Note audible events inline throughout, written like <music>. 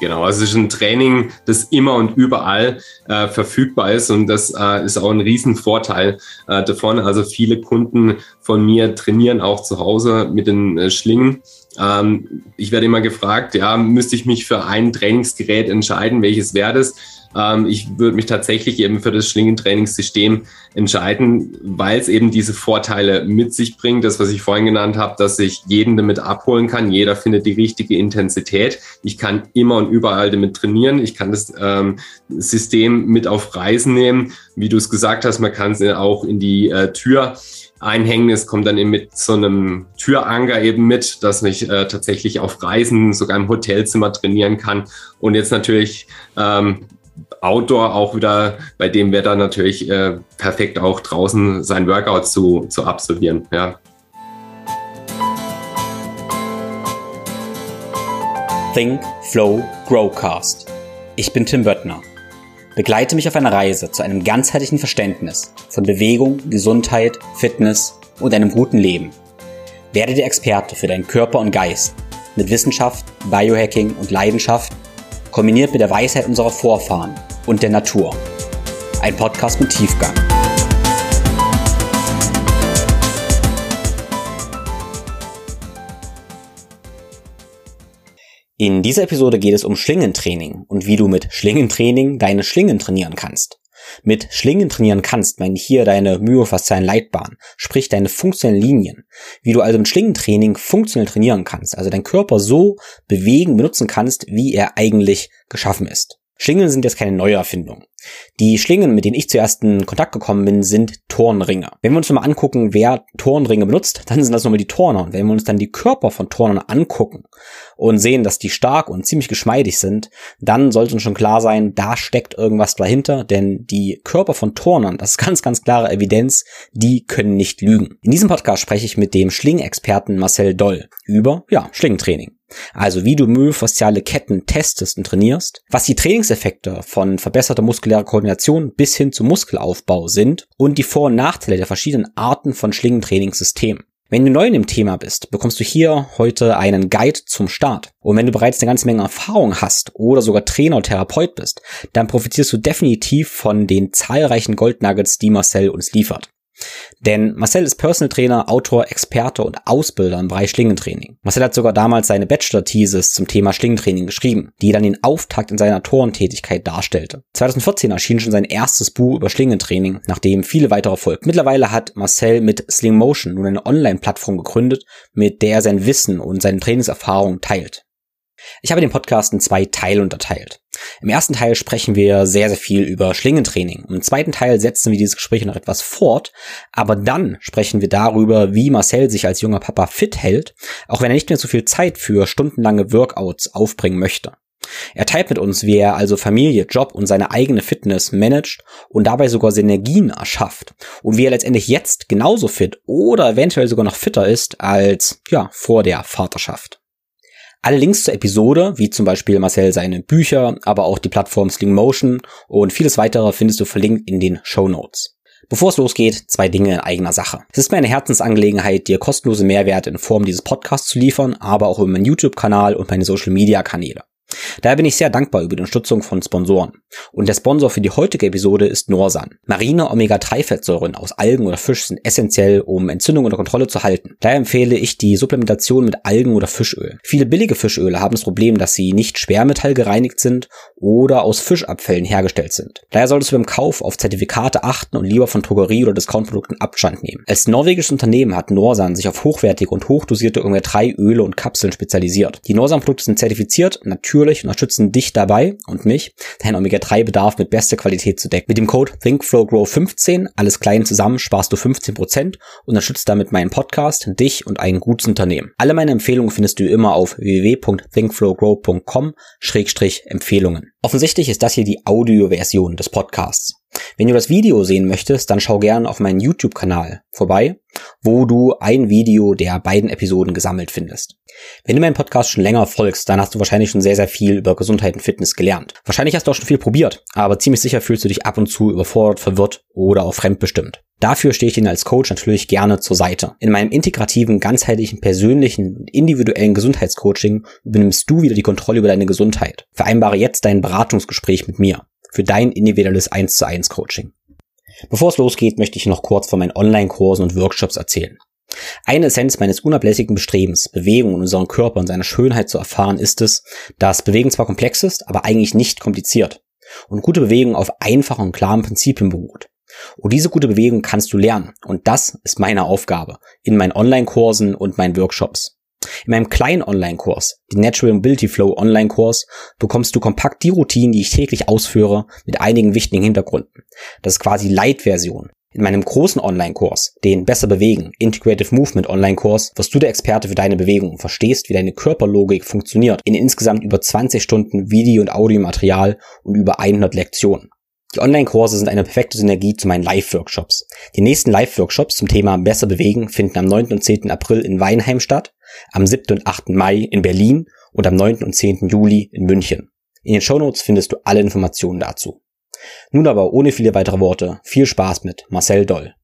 Genau, also es ist ein Training, das immer und überall äh, verfügbar ist und das äh, ist auch ein Riesenvorteil äh, davon. Also viele Kunden von mir trainieren auch zu Hause mit den äh, Schlingen. Ähm, ich werde immer gefragt, ja, müsste ich mich für ein Trainingsgerät entscheiden, welches wäre das? Ähm, ich würde mich tatsächlich eben für das Schlingentrainingssystem entscheiden, weil es eben diese Vorteile mit sich bringt. Das, was ich vorhin genannt habe, dass ich jeden damit abholen kann. Jeder findet die richtige Intensität. Ich kann immer und überall damit trainieren. Ich kann das ähm, System mit auf Reisen nehmen. Wie du es gesagt hast, man kann es auch in die äh, Tür einhängen. Es kommt dann eben mit so einem Türanker eben mit, dass ich äh, tatsächlich auf Reisen, sogar im Hotelzimmer trainieren kann. Und jetzt natürlich ähm, Outdoor auch wieder bei dem Wetter natürlich äh, perfekt auch draußen sein Workout zu, zu absolvieren. Ja. Think, Flow, Growcast. Ich bin Tim Böttner. Begleite mich auf einer Reise zu einem ganzheitlichen Verständnis von Bewegung, Gesundheit, Fitness und einem guten Leben. Werde der Experte für deinen Körper und Geist mit Wissenschaft, Biohacking und Leidenschaft kombiniert mit der Weisheit unserer Vorfahren und der Natur. Ein Podcast mit Tiefgang. In dieser Episode geht es um Schlingentraining und wie du mit Schlingentraining deine Schlingen trainieren kannst. Mit Schlingen trainieren kannst, meine hier deine myofaszialen Leitbahn, sprich deine funktionellen Linien. Wie du also mit Schlingentraining funktionell trainieren kannst, also deinen Körper so bewegen, benutzen kannst, wie er eigentlich geschaffen ist. Schlingen sind jetzt keine neue Erfindung. Die Schlingen, mit denen ich zuerst in Kontakt gekommen bin, sind Turnringe. Wenn wir uns mal angucken, wer Turnringe benutzt, <laughs> dann sind das nochmal die Turner. Und wenn wir uns dann die Körper von Turnern angucken und sehen, dass die stark und ziemlich geschmeidig sind, dann sollte uns schon klar sein, da steckt irgendwas dahinter, denn die Körper von Turnern, das ist <laughs> ganz, ganz klare Evidenz, die können nicht lügen. In diesem Podcast spreche ich mit dem Schlingexperten Marcel Doll über, ja, Schlingentraining. Also wie du myofasziale Ketten testest und trainierst, was die Trainingseffekte von verbesserter muskulärer Koordination bis hin zum Muskelaufbau sind und die Vor- und Nachteile der verschiedenen Arten von Schlingentrainingssystemen. Wenn du neu in dem Thema bist, bekommst du hier heute einen Guide zum Start. Und wenn du bereits eine ganze Menge Erfahrung hast oder sogar Trainer und Therapeut bist, dann profitierst du definitiv von den zahlreichen Goldnuggets, die Marcel uns liefert. Denn Marcel ist Personal Trainer, Autor, Experte und Ausbilder im Bereich Schlingentraining. Marcel hat sogar damals seine Bachelor-Thesis zum Thema Schlingentraining geschrieben, die dann den Auftakt in seiner Autorentätigkeit darstellte. 2014 erschien schon sein erstes Buch über Schlingentraining, nachdem viele weitere folgten. Mittlerweile hat Marcel mit Sling Motion nun eine Online-Plattform gegründet, mit der er sein Wissen und seine Trainingserfahrung teilt. Ich habe den Podcast in zwei Teile unterteilt. Im ersten Teil sprechen wir sehr, sehr viel über Schlingentraining. Im zweiten Teil setzen wir dieses Gespräch noch etwas fort, aber dann sprechen wir darüber, wie Marcel sich als junger Papa fit hält, auch wenn er nicht mehr so viel Zeit für stundenlange Workouts aufbringen möchte. Er teilt mit uns, wie er also Familie, Job und seine eigene Fitness managt und dabei sogar Synergien erschafft und wie er letztendlich jetzt genauso fit oder eventuell sogar noch fitter ist als ja vor der Vaterschaft. Alle Links zur Episode, wie zum Beispiel Marcel seine Bücher, aber auch die Plattform Slingmotion und vieles weitere findest du verlinkt in den Show Notes. Bevor es losgeht, zwei Dinge in eigener Sache. Es ist mir eine Herzensangelegenheit, dir kostenlose Mehrwerte in Form dieses Podcasts zu liefern, aber auch über meinen YouTube-Kanal und meine Social-Media-Kanäle. Daher bin ich sehr dankbar über die Unterstützung von Sponsoren. Und der Sponsor für die heutige Episode ist Norsan. Marine Omega-3-Fettsäuren aus Algen oder Fisch sind essentiell, um Entzündungen unter Kontrolle zu halten. Daher empfehle ich die Supplementation mit Algen- oder Fischöl. Viele billige Fischöle haben das Problem, dass sie nicht schwermetallgereinigt sind oder aus Fischabfällen hergestellt sind. Daher solltest du beim Kauf auf Zertifikate achten und lieber von Drogerie- oder Discountprodukten Abstand nehmen. Als norwegisches Unternehmen hat Norsan sich auf hochwertige und hochdosierte Omega-3-Öle und Kapseln spezialisiert. Die Norsan-Produkte sind zertifiziert, natürlich ausführlich und unterstützen dich dabei und mich, deinen Omega-3-Bedarf mit bester Qualität zu decken. Mit dem Code ThinkFlowGrow15, alles klein zusammen, sparst du 15% und unterstützt damit meinen Podcast, dich und ein gutes Unternehmen. Alle meine Empfehlungen findest du immer auf www.thinkflowgrow.com-empfehlungen. Offensichtlich ist das hier die Audioversion des Podcasts. Wenn du das Video sehen möchtest, dann schau gern auf meinen YouTube-Kanal vorbei, wo du ein Video der beiden Episoden gesammelt findest. Wenn du meinen Podcast schon länger folgst, dann hast du wahrscheinlich schon sehr, sehr viel über Gesundheit und Fitness gelernt. Wahrscheinlich hast du auch schon viel probiert, aber ziemlich sicher fühlst du dich ab und zu überfordert, verwirrt oder auch fremdbestimmt. Dafür stehe ich Ihnen als Coach natürlich gerne zur Seite. In meinem integrativen, ganzheitlichen, persönlichen und individuellen Gesundheitscoaching übernimmst du wieder die Kontrolle über deine Gesundheit. Vereinbare jetzt dein Beratungsgespräch mit mir für dein individuelles 1 zu 1 Coaching. Bevor es losgeht, möchte ich noch kurz von meinen Online-Kursen und Workshops erzählen. Eine Essenz meines unablässigen Bestrebens, Bewegung in unserem Körper und seiner Schönheit zu erfahren, ist es, dass Bewegen zwar komplex ist, aber eigentlich nicht kompliziert und gute Bewegung auf einfachen und klaren Prinzipien beruht. Und diese gute Bewegung kannst du lernen und das ist meine Aufgabe in meinen Online-Kursen und meinen Workshops. In meinem kleinen Online-Kurs, den Natural Mobility Flow Online-Kurs, bekommst du kompakt die Routinen, die ich täglich ausführe, mit einigen wichtigen Hintergründen. Das ist quasi Light-Version. In meinem großen Online-Kurs, den Besser bewegen, Integrative Movement Online-Kurs, wirst du der Experte für deine Bewegung und verstehst, wie deine Körperlogik funktioniert, in insgesamt über 20 Stunden Video- und Audiomaterial und über 100 Lektionen. Die Online-Kurse sind eine perfekte Synergie zu meinen Live-Workshops. Die nächsten Live-Workshops zum Thema Besser bewegen finden am 9. und 10. April in Weinheim statt, am 7. und 8. Mai in Berlin und am 9. und 10. Juli in München. In den Shownotes findest du alle Informationen dazu. Nun aber ohne viele weitere Worte, viel Spaß mit Marcel Doll.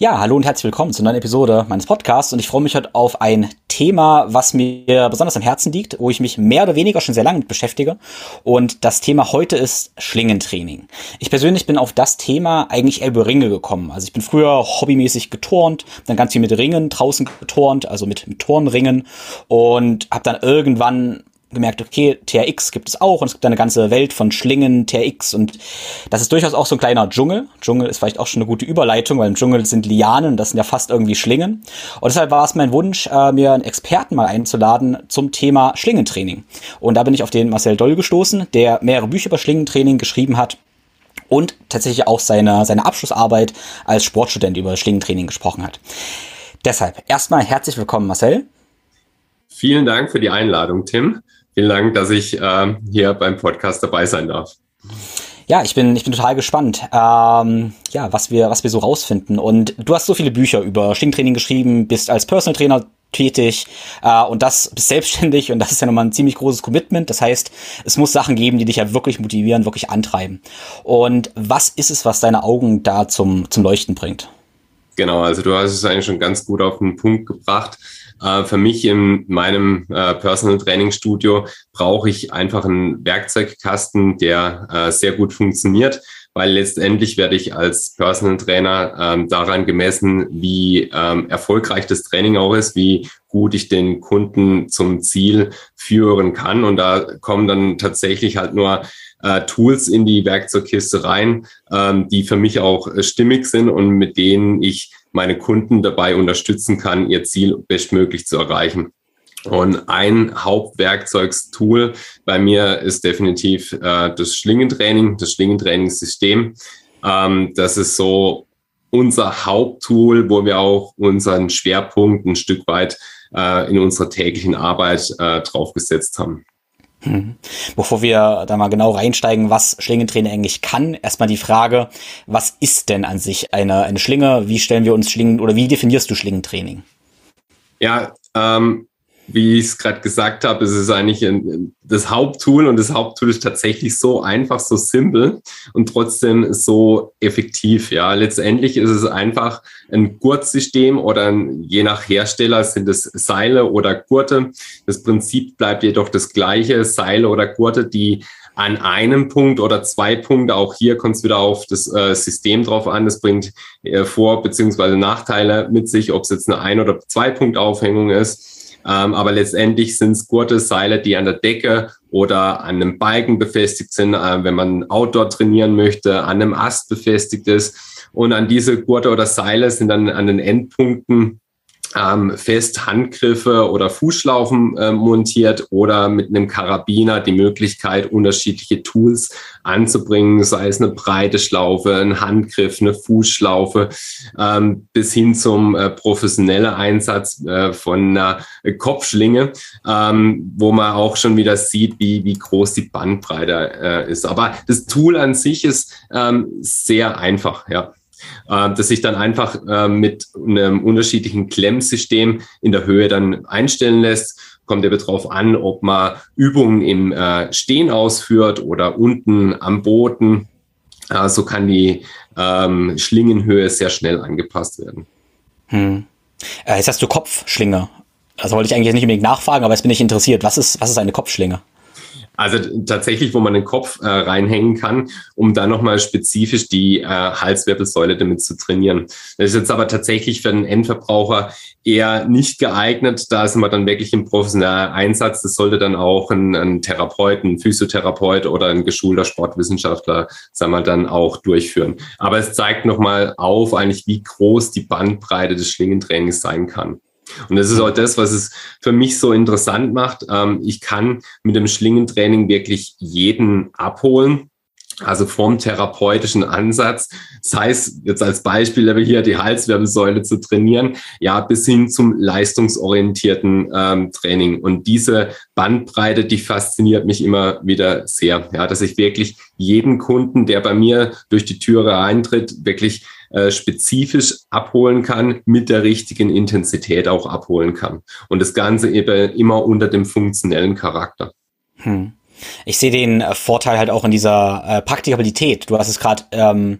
Ja, hallo und herzlich willkommen zur neuen Episode meines Podcasts und ich freue mich heute auf ein Thema, was mir besonders am Herzen liegt, wo ich mich mehr oder weniger schon sehr lange mit beschäftige und das Thema heute ist Schlingentraining. Ich persönlich bin auf das Thema eigentlich eher über Ringe gekommen. Also ich bin früher hobbymäßig geturnt, dann ganz viel mit Ringen draußen geturnt, also mit, mit Turnringen und habe dann irgendwann gemerkt, okay, TRX gibt es auch und es gibt eine ganze Welt von Schlingen, TRX und das ist durchaus auch so ein kleiner Dschungel. Dschungel ist vielleicht auch schon eine gute Überleitung, weil im Dschungel sind Lianen, das sind ja fast irgendwie Schlingen. Und deshalb war es mein Wunsch, äh, mir einen Experten mal einzuladen zum Thema Schlingentraining. Und da bin ich auf den Marcel Doll gestoßen, der mehrere Bücher über Schlingentraining geschrieben hat und tatsächlich auch seine, seine Abschlussarbeit als Sportstudent über Schlingentraining gesprochen hat. Deshalb erstmal herzlich willkommen, Marcel. Vielen Dank für die Einladung, Tim. Vielen Dank, dass ich äh, hier beim Podcast dabei sein darf. Ja, ich bin, ich bin total gespannt, ähm, ja, was wir, was wir so rausfinden. Und du hast so viele Bücher über Schwingtraining geschrieben, bist als Personal Trainer tätig äh, und das bist selbstständig und das ist ja nochmal ein ziemlich großes Commitment. Das heißt, es muss Sachen geben, die dich ja wirklich motivieren, wirklich antreiben. Und was ist es, was deine Augen da zum, zum Leuchten bringt? Genau, also du hast es eigentlich schon ganz gut auf den Punkt gebracht. Äh, für mich in meinem äh, Personal Training Studio brauche ich einfach einen Werkzeugkasten, der äh, sehr gut funktioniert, weil letztendlich werde ich als Personal Trainer ähm, daran gemessen, wie ähm, erfolgreich das Training auch ist, wie gut ich den Kunden zum Ziel führen kann. Und da kommen dann tatsächlich halt nur äh, Tools in die Werkzeugkiste rein, ähm, die für mich auch äh, stimmig sind und mit denen ich meine Kunden dabei unterstützen kann, ihr Ziel bestmöglich zu erreichen. Und ein Hauptwerkzeugstool bei mir ist definitiv äh, das Schlingentraining, das Schlingentrainingssystem. Ähm, das ist so unser Haupttool, wo wir auch unseren Schwerpunkt ein Stück weit äh, in unserer täglichen Arbeit äh, draufgesetzt haben. Mhm. Bevor wir da mal genau reinsteigen, was Schlingentraining eigentlich kann, erstmal die Frage, was ist denn an sich eine, eine Schlinge? Wie stellen wir uns Schlingen oder wie definierst du Schlingentraining? Ja, ähm, wie ich es gerade gesagt habe, es ist eigentlich ein, das Haupttool und das Haupttool ist tatsächlich so einfach, so simpel und trotzdem so effektiv. Ja, letztendlich ist es einfach ein Gurtsystem oder ein, je nach Hersteller sind es Seile oder Gurte. Das Prinzip bleibt jedoch das gleiche. Seile oder Gurte, die an einem Punkt oder zwei Punkte, auch hier kommt es wieder auf das äh, System drauf an, das bringt äh, Vor- bzw. Nachteile mit sich, ob es jetzt eine Ein- oder zwei Punkt Aufhängung ist ähm, aber letztendlich sind es Gurteseile, die an der Decke oder an einem Balken befestigt sind, äh, wenn man Outdoor trainieren möchte, an einem Ast befestigt ist. Und an diese Gurte oder Seile sind dann an den Endpunkten ähm, fest Handgriffe oder Fußschlaufen äh, montiert oder mit einem Karabiner die Möglichkeit, unterschiedliche Tools anzubringen, sei es eine breite Schlaufe, ein Handgriff, eine Fußschlaufe, ähm, bis hin zum äh, professionellen Einsatz äh, von einer Kopfschlinge, ähm, wo man auch schon wieder sieht, wie, wie groß die Bandbreite äh, ist. Aber das Tool an sich ist ähm, sehr einfach, ja äh, das sich dann einfach äh, mit einem unterschiedlichen Klemmsystem in der Höhe dann einstellen lässt. Kommt eben darauf an, ob man Übungen im äh, Stehen ausführt oder unten am Boden äh, so kann die ähm, Schlingenhöhe sehr schnell angepasst werden. Hm. Äh, jetzt hast du Kopfschlinge. Also wollte ich eigentlich nicht unbedingt nachfragen, aber jetzt bin ich interessiert. Was ist, was ist eine Kopfschlinge? Also tatsächlich, wo man den Kopf äh, reinhängen kann, um dann nochmal spezifisch die äh, Halswirbelsäule damit zu trainieren. Das ist jetzt aber tatsächlich für den Endverbraucher eher nicht geeignet. Da sind wir dann wirklich im professionellen Einsatz. Das sollte dann auch ein, ein Therapeut, ein Physiotherapeut oder ein geschulter Sportwissenschaftler, sagen wir, dann auch durchführen. Aber es zeigt nochmal auf, eigentlich, wie groß die Bandbreite des Schlingentrainings sein kann. Und das ist auch das, was es für mich so interessant macht. Ähm, ich kann mit dem Schlingentraining wirklich jeden abholen. Also vom therapeutischen Ansatz, sei es jetzt als Beispiel hier die Halswirbelsäule zu trainieren, ja, bis hin zum leistungsorientierten ähm, Training. Und diese Bandbreite, die fasziniert mich immer wieder sehr. Ja, dass ich wirklich jeden Kunden, der bei mir durch die Türe eintritt, wirklich äh, spezifisch abholen kann, mit der richtigen Intensität auch abholen kann. Und das Ganze eben immer unter dem funktionellen Charakter. Hm. Ich sehe den äh, Vorteil halt auch in dieser äh, Praktikabilität. Du hast es gerade ähm,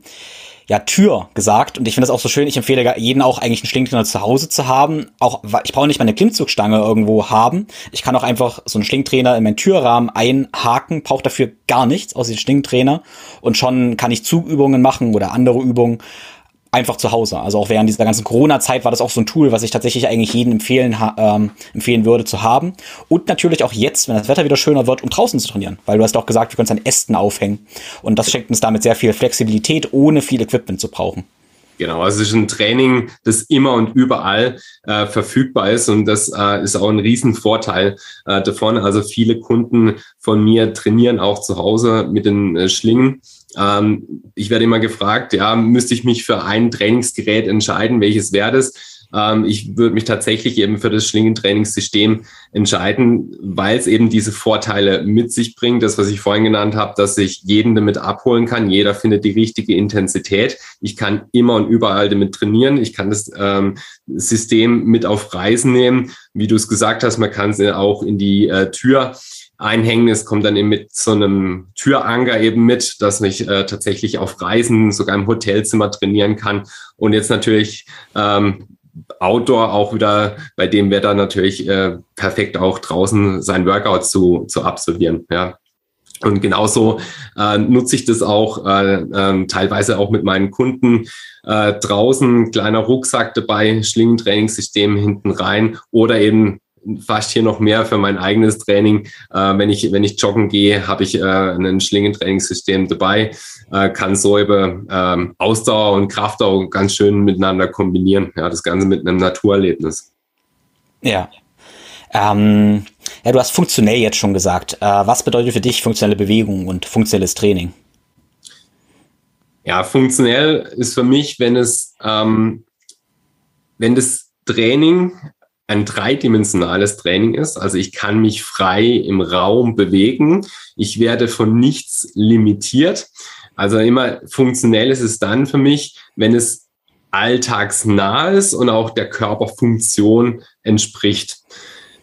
ja Tür gesagt und ich finde das auch so schön. Ich empfehle jeden auch eigentlich einen Schlingtrainer zu Hause zu haben. Auch ich brauche nicht mal eine Klimmzugstange irgendwo haben. Ich kann auch einfach so einen Schlingtrainer in meinen Türrahmen einhaken, brauche dafür gar nichts außer den Schlingtrainer und schon kann ich Zugübungen machen oder andere Übungen einfach zu Hause. Also auch während dieser ganzen Corona-Zeit war das auch so ein Tool, was ich tatsächlich eigentlich jedem empfehlen, ähm, empfehlen würde zu haben. Und natürlich auch jetzt, wenn das Wetter wieder schöner wird, um draußen zu trainieren. Weil du hast auch gesagt, wir können es an Ästen aufhängen. Und das schenkt uns damit sehr viel Flexibilität, ohne viel Equipment zu brauchen. Genau, also es ist ein Training, das immer und überall äh, verfügbar ist und das äh, ist auch ein Riesenvorteil äh, davon. Also viele Kunden von mir trainieren auch zu Hause mit den äh, Schlingen ähm, ich werde immer gefragt, ja, müsste ich mich für ein Trainingsgerät entscheiden, welches wäre das? Ähm, ich würde mich tatsächlich eben für das Schlingentrainingssystem entscheiden, weil es eben diese Vorteile mit sich bringt. Das, was ich vorhin genannt habe, dass ich jeden damit abholen kann. Jeder findet die richtige Intensität. Ich kann immer und überall damit trainieren. Ich kann das ähm, System mit auf Reisen nehmen. Wie du es gesagt hast, man kann es auch in die äh, Tür einhängen. Es kommt dann eben mit so einem Türanker eben mit, dass ich äh, tatsächlich auf Reisen, sogar im Hotelzimmer trainieren kann. Und jetzt natürlich ähm, Outdoor auch wieder bei dem Wetter natürlich äh, perfekt auch draußen sein Workout zu, zu absolvieren. Ja. Und genauso äh, nutze ich das auch äh, äh, teilweise auch mit meinen Kunden äh, draußen, kleiner Rucksack dabei, Schlingentrainingssystem hinten rein oder eben fast hier noch mehr für mein eigenes Training. Äh, wenn ich wenn ich joggen gehe, habe ich äh, ein Schlingentrainingssystem dabei, äh, kann so eben ähm, Ausdauer und Kraft auch ganz schön miteinander kombinieren. Ja, das Ganze mit einem Naturerlebnis. Ja. Ähm, ja, du hast funktionell jetzt schon gesagt. Äh, was bedeutet für dich funktionelle Bewegung und funktionelles Training? Ja, funktionell ist für mich, wenn es ähm, wenn das Training ein dreidimensionales Training ist. Also ich kann mich frei im Raum bewegen. Ich werde von nichts limitiert. Also immer funktionell ist es dann für mich, wenn es alltagsnah ist und auch der Körperfunktion entspricht.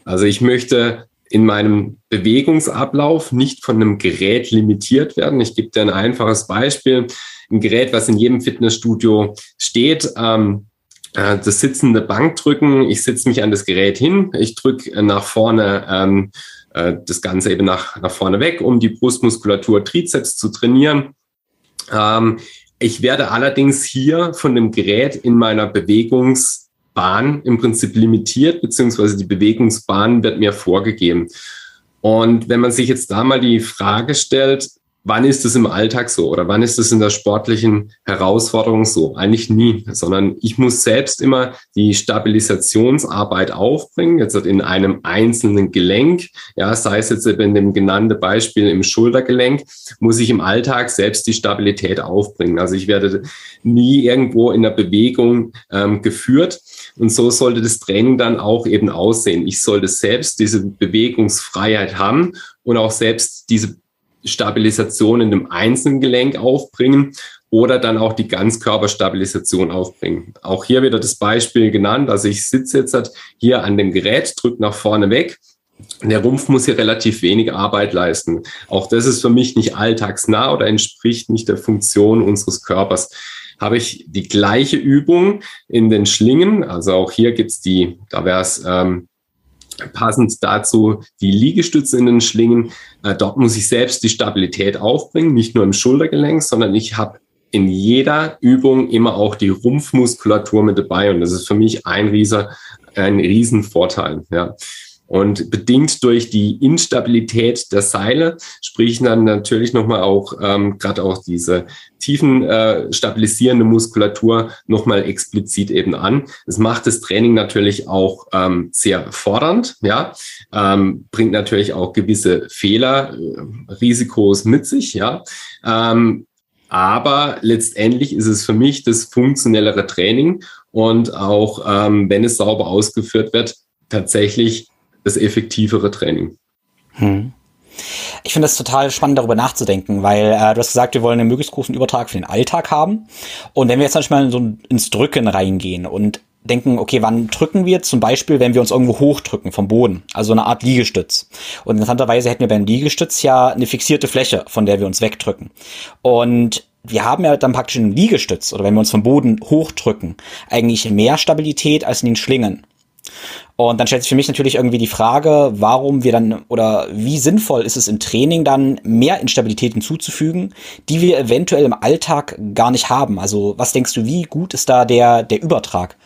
Also ich möchte in meinem Bewegungsablauf nicht von einem Gerät limitiert werden. Ich gebe dir ein einfaches Beispiel. Ein Gerät, was in jedem Fitnessstudio steht, ähm, äh, das sitzende Bankdrücken. Ich sitze mich an das Gerät hin, ich drücke nach vorne ähm, äh, das Ganze eben nach, nach vorne weg, um die Brustmuskulatur Trizeps zu trainieren. Ähm, ich werde allerdings hier von dem Gerät in meiner Bewegungsbahn im Prinzip limitiert, beziehungsweise die Bewegungsbahn wird mir vorgegeben. Und wenn man sich jetzt da mal die Frage stellt, wann ist es im Alltag so oder wann ist es in der sportlichen Herausforderung so? Eigentlich nie, sondern ich muss selbst immer die Stabilisationsarbeit aufbringen, jetzt in einem einzelnen Gelenk, ja, sei es jetzt in dem genannten Beispiel im Schultergelenk, muss ich im Alltag selbst die Stabilität aufbringen. Also ich werde nie irgendwo in der Bewegung ähm, geführt. Und so sollte das Training dann auch eben aussehen. Ich sollte selbst diese Bewegungsfreiheit haben und auch selbst diese Stabilisation in dem einzelnen Gelenk aufbringen oder dann auch die Ganzkörperstabilisation aufbringen. Auch hier wieder das Beispiel genannt. Also ich sitze jetzt halt hier an dem Gerät, drücke nach vorne weg, der Rumpf muss hier relativ wenig Arbeit leisten. Auch das ist für mich nicht alltagsnah oder entspricht nicht der Funktion unseres Körpers. Habe ich die gleiche Übung in den Schlingen, also auch hier gibt's die, da wäre es ähm, passend dazu die Liegestütze in den Schlingen. Äh, dort muss ich selbst die Stabilität aufbringen, nicht nur im Schultergelenk, sondern ich habe in jeder Übung immer auch die Rumpfmuskulatur mit dabei und das ist für mich ein rieser, ein Riesenvorteil. Ja. Und bedingt durch die Instabilität der Seile sprechen dann natürlich nochmal auch ähm, gerade auch diese tiefen äh, stabilisierende Muskulatur nochmal explizit eben an. Es macht das Training natürlich auch ähm, sehr fordernd, ja, ähm, bringt natürlich auch gewisse Fehler, äh, Risikos mit sich, ja. Ähm, aber letztendlich ist es für mich das funktionellere Training und auch ähm, wenn es sauber ausgeführt wird, tatsächlich das effektivere Training. Hm. Ich finde es total spannend, darüber nachzudenken, weil äh, du hast gesagt, wir wollen einen möglichst großen Übertrag für den Alltag haben. Und wenn wir jetzt manchmal so ins Drücken reingehen und denken, okay, wann drücken wir? Zum Beispiel, wenn wir uns irgendwo hochdrücken vom Boden, also eine Art Liegestütz. Und interessanterweise hätten wir beim Liegestütz ja eine fixierte Fläche, von der wir uns wegdrücken. Und wir haben ja dann praktisch einen Liegestütz oder wenn wir uns vom Boden hochdrücken, eigentlich mehr Stabilität als in den Schlingen. Und dann stellt sich für mich natürlich irgendwie die Frage, warum wir dann oder wie sinnvoll ist es im Training dann mehr Instabilität hinzuzufügen, die wir eventuell im Alltag gar nicht haben. Also was denkst du, wie gut ist da der, der Übertrag?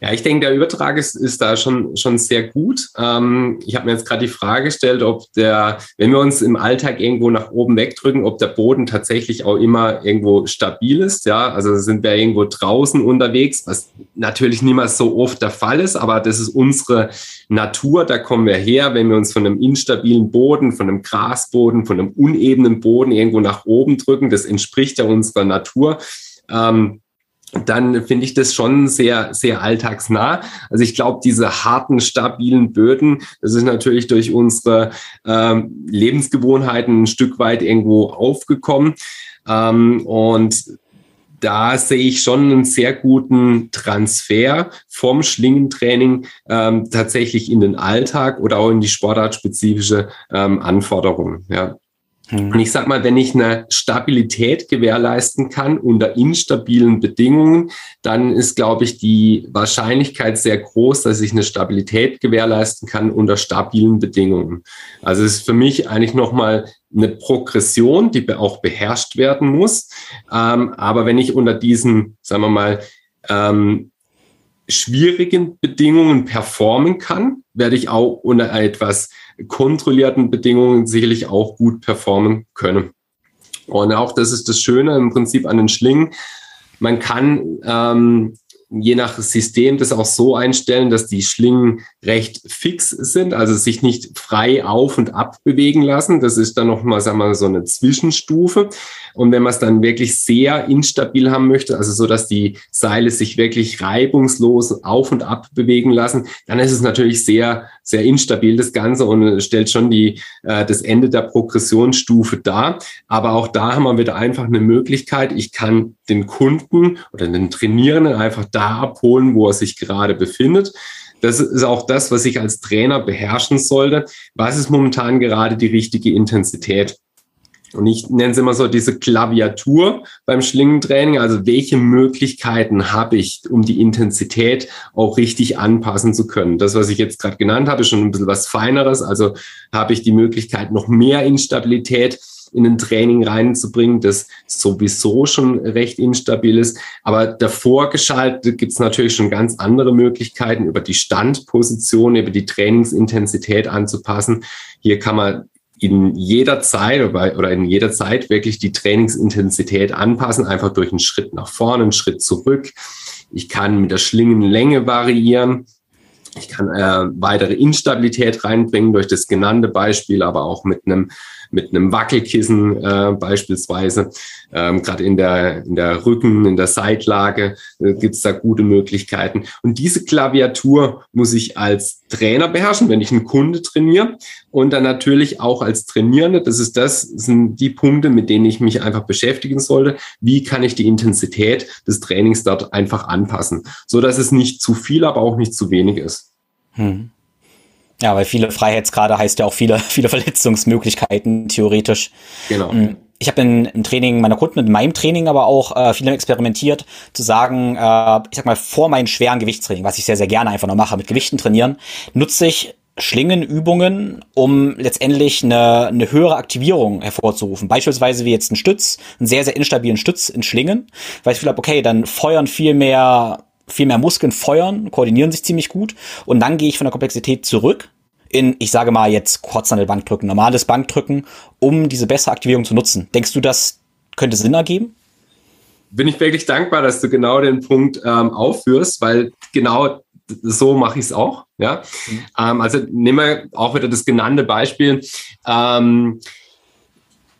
Ja, ich denke, der Übertrag ist, ist da schon, schon sehr gut. Ähm, ich habe mir jetzt gerade die Frage gestellt, ob der, wenn wir uns im Alltag irgendwo nach oben wegdrücken, ob der Boden tatsächlich auch immer irgendwo stabil ist. Ja, also sind wir irgendwo draußen unterwegs, was natürlich mehr so oft der Fall ist, aber das ist unsere Natur, da kommen wir her, wenn wir uns von einem instabilen Boden, von einem Grasboden, von einem unebenen Boden irgendwo nach oben drücken. Das entspricht ja unserer Natur. Ähm, dann finde ich das schon sehr, sehr alltagsnah. Also ich glaube, diese harten, stabilen Böden, das ist natürlich durch unsere ähm, Lebensgewohnheiten ein Stück weit irgendwo aufgekommen. Ähm, und da sehe ich schon einen sehr guten Transfer vom Schlingentraining ähm, tatsächlich in den Alltag oder auch in die sportartspezifische ähm, Anforderungen. Ja. Mhm. Und ich sag mal, wenn ich eine Stabilität gewährleisten kann unter instabilen Bedingungen, dann ist, glaube ich, die Wahrscheinlichkeit sehr groß, dass ich eine Stabilität gewährleisten kann unter stabilen Bedingungen. Also es ist für mich eigentlich nochmal eine Progression, die auch beherrscht werden muss. Ähm, aber wenn ich unter diesen, sagen wir mal, ähm, schwierigen Bedingungen performen kann, werde ich auch unter etwas kontrollierten Bedingungen sicherlich auch gut performen können. Und auch das ist das Schöne im Prinzip an den Schlingen. Man kann ähm, je nach System das auch so einstellen, dass die Schlingen recht fix sind, also sich nicht frei auf und ab bewegen lassen. Das ist dann nochmal, sagen wir mal, so eine Zwischenstufe. Und wenn man es dann wirklich sehr instabil haben möchte, also so, dass die Seile sich wirklich reibungslos auf und ab bewegen lassen, dann ist es natürlich sehr, sehr instabil, das Ganze, und stellt schon die, äh, das Ende der Progressionsstufe dar. Aber auch da haben wir wieder einfach eine Möglichkeit. Ich kann den Kunden oder den Trainierenden einfach da abholen, wo er sich gerade befindet. Das ist auch das, was ich als Trainer beherrschen sollte. Was ist momentan gerade die richtige Intensität? Und ich nenne es immer so diese Klaviatur beim Schlingentraining. Also welche Möglichkeiten habe ich, um die Intensität auch richtig anpassen zu können? Das, was ich jetzt gerade genannt habe, ist schon ein bisschen was Feineres. Also habe ich die Möglichkeit, noch mehr Instabilität in ein Training reinzubringen, das sowieso schon recht instabil ist. Aber davor geschaltet gibt es natürlich schon ganz andere Möglichkeiten, über die Standposition, über die Trainingsintensität anzupassen. Hier kann man in jeder Zeit oder in jeder Zeit wirklich die Trainingsintensität anpassen, einfach durch einen Schritt nach vorne, einen Schritt zurück. Ich kann mit der Schlingenlänge variieren. Ich kann äh, weitere Instabilität reinbringen durch das genannte Beispiel, aber auch mit einem mit einem Wackelkissen äh, beispielsweise. Ähm, Gerade in der, in der Rücken, in der Seitlage äh, gibt es da gute Möglichkeiten. Und diese Klaviatur muss ich als Trainer beherrschen, wenn ich einen Kunde trainiere. Und dann natürlich auch als Trainierende. Das ist das, sind die Punkte, mit denen ich mich einfach beschäftigen sollte. Wie kann ich die Intensität des Trainings dort einfach anpassen, so dass es nicht zu viel, aber auch nicht zu wenig ist. Hm. Ja, weil viele Freiheitsgrade heißt ja auch viele, <laughs> viele Verletzungsmöglichkeiten, theoretisch. Genau. Mm, ich habe in, im Training meiner Kunden, in meinem Training aber auch äh, viel experimentiert, zu sagen, äh, ich sag mal, vor meinem schweren Gewichtstraining, was ich sehr, sehr gerne einfach noch mache, mit Gewichten trainieren, nutze ich Schlingenübungen, um letztendlich eine, eine höhere Aktivierung hervorzurufen. Beispielsweise wie jetzt ein Stütz, einen sehr, sehr instabilen Stütz in Schlingen, weil ich glaube, okay, dann feuern viel mehr, viel mehr Muskeln feuern, koordinieren sich ziemlich gut und dann gehe ich von der Komplexität zurück in, ich sage mal jetzt Bankdrücken, normales Bankdrücken, um diese bessere Aktivierung zu nutzen. Denkst du, das könnte Sinn ergeben? Bin ich wirklich dankbar, dass du genau den Punkt ähm, aufführst, weil genau so mache ich es auch. Ja? Mhm. Ähm, also nehmen wir auch wieder das genannte Beispiel. Ähm,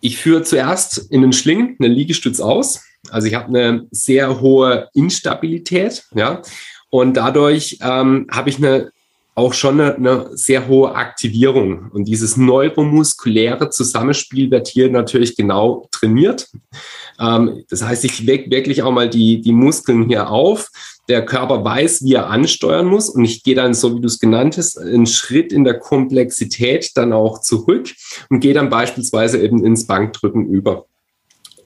ich führe zuerst in den Schlingen einen Liegestütz aus. Also ich habe eine sehr hohe Instabilität, ja, und dadurch ähm, habe ich eine auch schon eine, eine, sehr hohe Aktivierung. Und dieses neuromuskuläre Zusammenspiel wird hier natürlich genau trainiert. Ähm, das heißt, ich wecke wirklich auch mal die, die Muskeln hier auf. Der Körper weiß, wie er ansteuern muss. Und ich gehe dann, so wie du es genannt hast, einen Schritt in der Komplexität dann auch zurück und gehe dann beispielsweise eben ins Bankdrücken über.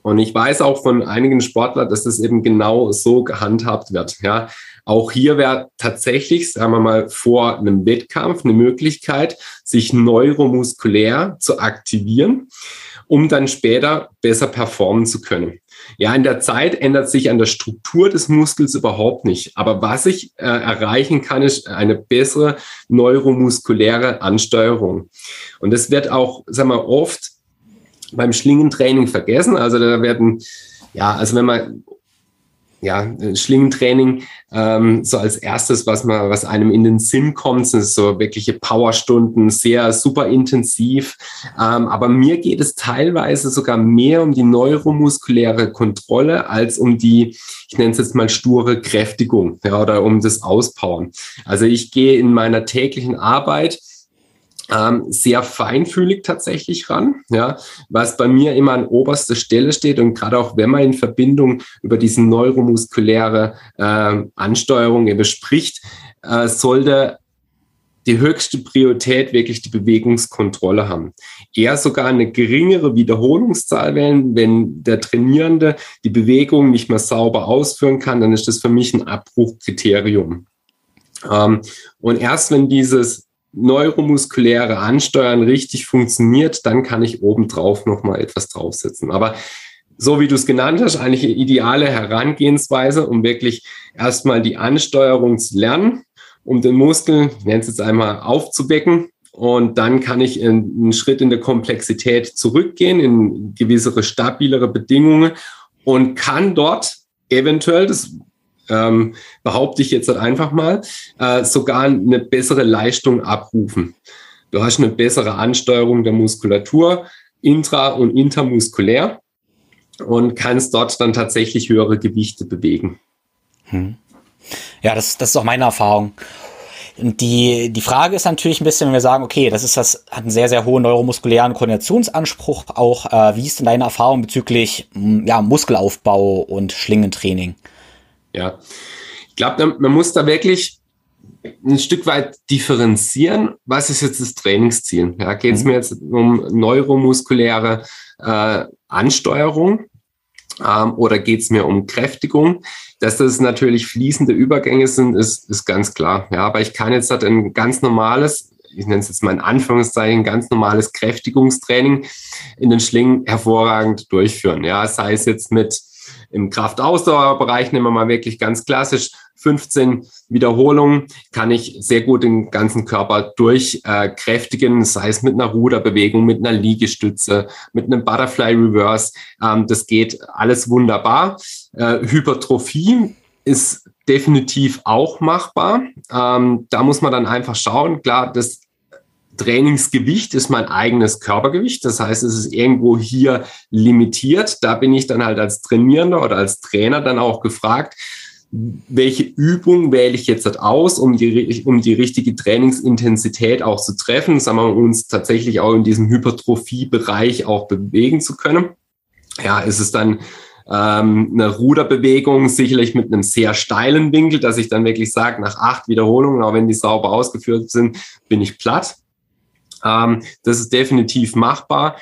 Und ich weiß auch von einigen Sportlern, dass das eben genau so gehandhabt wird. Ja, auch hier wäre tatsächlich, sagen wir mal, vor einem Wettkampf eine Möglichkeit, sich neuromuskulär zu aktivieren, um dann später besser performen zu können. Ja, in der Zeit ändert sich an der Struktur des Muskels überhaupt nicht. Aber was ich äh, erreichen kann, ist eine bessere neuromuskuläre Ansteuerung. Und das wird auch, sagen wir, oft beim Schlingentraining vergessen. Also da werden, ja, also wenn man ja, Schlingentraining ähm, so als erstes, was man, was einem in den Sinn kommt, sind so wirkliche Powerstunden, sehr super intensiv. Ähm, aber mir geht es teilweise sogar mehr um die neuromuskuläre Kontrolle als um die, ich nenne es jetzt mal sture Kräftigung, ja, oder um das Auspowern. Also ich gehe in meiner täglichen Arbeit ähm, sehr feinfühlig tatsächlich ran, ja, was bei mir immer an oberster Stelle steht und gerade auch wenn man in Verbindung über diese neuromuskuläre äh, Ansteuerung eben spricht, äh, sollte die höchste Priorität wirklich die Bewegungskontrolle haben. Eher sogar eine geringere Wiederholungszahl wählen, wenn der Trainierende die Bewegung nicht mehr sauber ausführen kann, dann ist das für mich ein Abbruchkriterium. Ähm, und erst wenn dieses neuromuskuläre Ansteuern richtig funktioniert, dann kann ich obendrauf nochmal etwas draufsetzen. Aber so wie du es genannt hast, eigentlich eine ideale Herangehensweise, um wirklich erstmal die Ansteuerung zu lernen, um den Muskel, ich nenne es jetzt einmal, aufzuwecken. Und dann kann ich einen Schritt in der Komplexität zurückgehen, in gewissere, stabilere Bedingungen und kann dort eventuell, das ähm, behaupte ich jetzt halt einfach mal, äh, sogar eine bessere Leistung abrufen. Du hast eine bessere Ansteuerung der Muskulatur, intra- und intermuskulär und kannst dort dann tatsächlich höhere Gewichte bewegen. Hm. Ja, das, das ist auch meine Erfahrung. Die, die Frage ist natürlich ein bisschen, wenn wir sagen, okay, das ist das, hat einen sehr, sehr hohen neuromuskulären Koordinationsanspruch auch. Äh, wie ist denn deine Erfahrung bezüglich ja, Muskelaufbau und Schlingentraining? Ja, ich glaube, man muss da wirklich ein Stück weit differenzieren. Was ist jetzt das Trainingsziel? Ja, geht es mhm. mir jetzt um neuromuskuläre äh, Ansteuerung ähm, oder geht es mir um Kräftigung? Dass das natürlich fließende Übergänge sind, ist, ist ganz klar. Ja, aber ich kann jetzt halt ein ganz normales ich nenne es jetzt mal in Anführungszeichen, ganz normales Kräftigungstraining in den Schlingen hervorragend durchführen. Ja, sei es jetzt mit im Kraftausdauerbereich nehmen wir mal wirklich ganz klassisch 15 Wiederholungen, kann ich sehr gut den ganzen Körper durchkräftigen, äh, sei es mit einer Ruderbewegung, mit einer Liegestütze, mit einem Butterfly Reverse. Ähm, das geht alles wunderbar. Äh, Hypertrophie ist definitiv auch machbar. Ähm, da muss man dann einfach schauen. Klar, das Trainingsgewicht ist mein eigenes Körpergewicht. Das heißt, es ist irgendwo hier limitiert. Da bin ich dann halt als Trainierender oder als Trainer dann auch gefragt, welche Übung wähle ich jetzt aus, um die, um die richtige Trainingsintensität auch zu treffen, sagen wir uns tatsächlich auch in diesem Hypertrophie-Bereich auch bewegen zu können. Ja, ist es dann ähm, eine Ruderbewegung, sicherlich mit einem sehr steilen Winkel, dass ich dann wirklich sage, nach acht Wiederholungen, auch wenn die sauber ausgeführt sind, bin ich platt. Ähm, das ist definitiv machbar.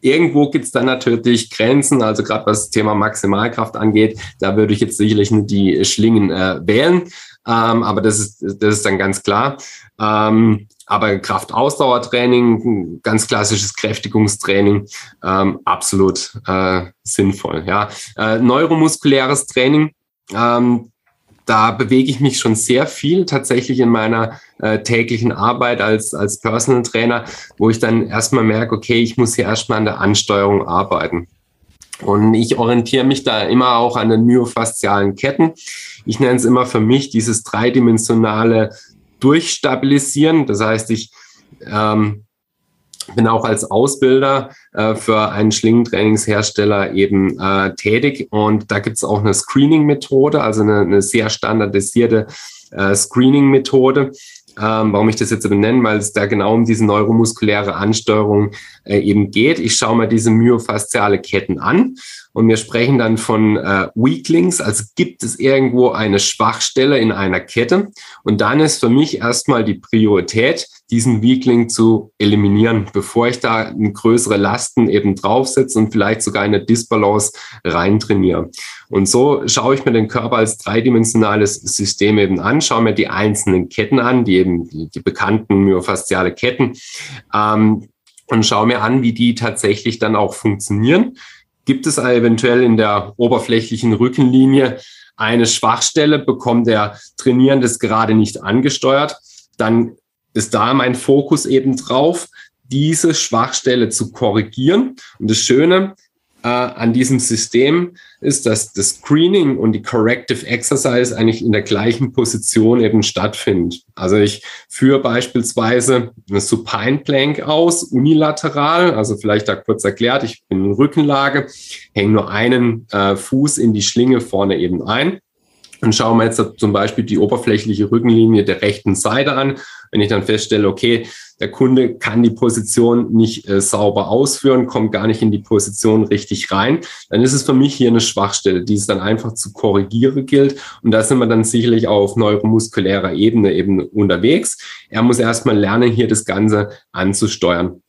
Irgendwo gibt es dann natürlich Grenzen, also gerade was das Thema Maximalkraft angeht, da würde ich jetzt sicherlich nur die Schlingen äh, wählen, ähm, aber das ist, das ist dann ganz klar. Ähm, aber Kraftausdauertraining, ganz klassisches Kräftigungstraining, ähm, absolut äh, sinnvoll. Ja. Äh, neuromuskuläres Training, ähm, da bewege ich mich schon sehr viel tatsächlich in meiner äh, täglichen Arbeit als, als Personal Trainer, wo ich dann erstmal merke, okay, ich muss hier erstmal an der Ansteuerung arbeiten. Und ich orientiere mich da immer auch an den myofaszialen Ketten. Ich nenne es immer für mich dieses dreidimensionale Durchstabilisieren. Das heißt, ich ähm, bin auch als Ausbilder äh, für einen Schlingentrainingshersteller eben äh, tätig und da gibt es auch eine Screening-Methode, also eine, eine sehr standardisierte äh, Screening-Methode. Ähm, warum ich das jetzt benenne, weil es da genau um diese neuromuskuläre Ansteuerung äh, eben geht. Ich schaue mir diese myofasziale Ketten an und wir sprechen dann von äh, Weaklings, also gibt es irgendwo eine Schwachstelle in einer Kette und dann ist für mich erstmal die Priorität, diesen Weakling zu eliminieren, bevor ich da größere Lasten eben draufsetze und vielleicht sogar eine Disbalance reintrainiere. Und so schaue ich mir den Körper als dreidimensionales System eben an, schaue mir die einzelnen Ketten an, die eben die, die bekannten myofasziale Ketten, ähm, und schaue mir an, wie die tatsächlich dann auch funktionieren Gibt es eventuell in der oberflächlichen Rückenlinie eine Schwachstelle, bekommt der Trainierende es gerade nicht angesteuert, dann ist da mein Fokus eben drauf, diese Schwachstelle zu korrigieren. Und das Schöne äh, an diesem System ist, dass das Screening und die Corrective Exercise eigentlich in der gleichen Position eben stattfindet. Also ich führe beispielsweise eine Supine Plank aus, unilateral, also vielleicht da kurz erklärt, ich bin in Rückenlage, hänge nur einen äh, Fuß in die Schlinge vorne eben ein und schaue mir jetzt zum Beispiel die oberflächliche Rückenlinie der rechten Seite an. Wenn ich dann feststelle, okay, der Kunde kann die Position nicht äh, sauber ausführen, kommt gar nicht in die Position richtig rein, dann ist es für mich hier eine Schwachstelle, die es dann einfach zu korrigieren gilt. Und da sind wir dann sicherlich auf neuromuskulärer Ebene eben unterwegs. Er muss erstmal lernen, hier das Ganze anzusteuern.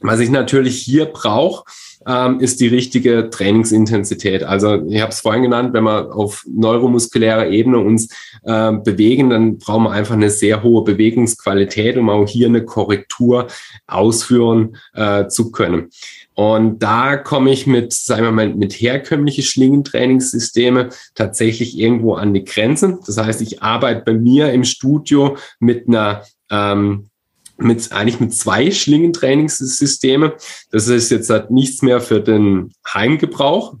Was ich natürlich hier brauche, ähm, ist die richtige Trainingsintensität. Also ich habe es vorhin genannt, wenn wir auf neuromuskulärer Ebene uns äh, bewegen, dann brauchen wir einfach eine sehr hohe Bewegungsqualität, um auch hier eine Korrektur ausführen äh, zu können. Und da komme ich mit, sagen wir mal, mit herkömmliche Schlingentrainingssysteme tatsächlich irgendwo an die Grenze. Das heißt, ich arbeite bei mir im Studio mit einer ähm, mit eigentlich mit zwei Schlingentrainingssysteme. Das ist jetzt halt nichts mehr für den Heimgebrauch.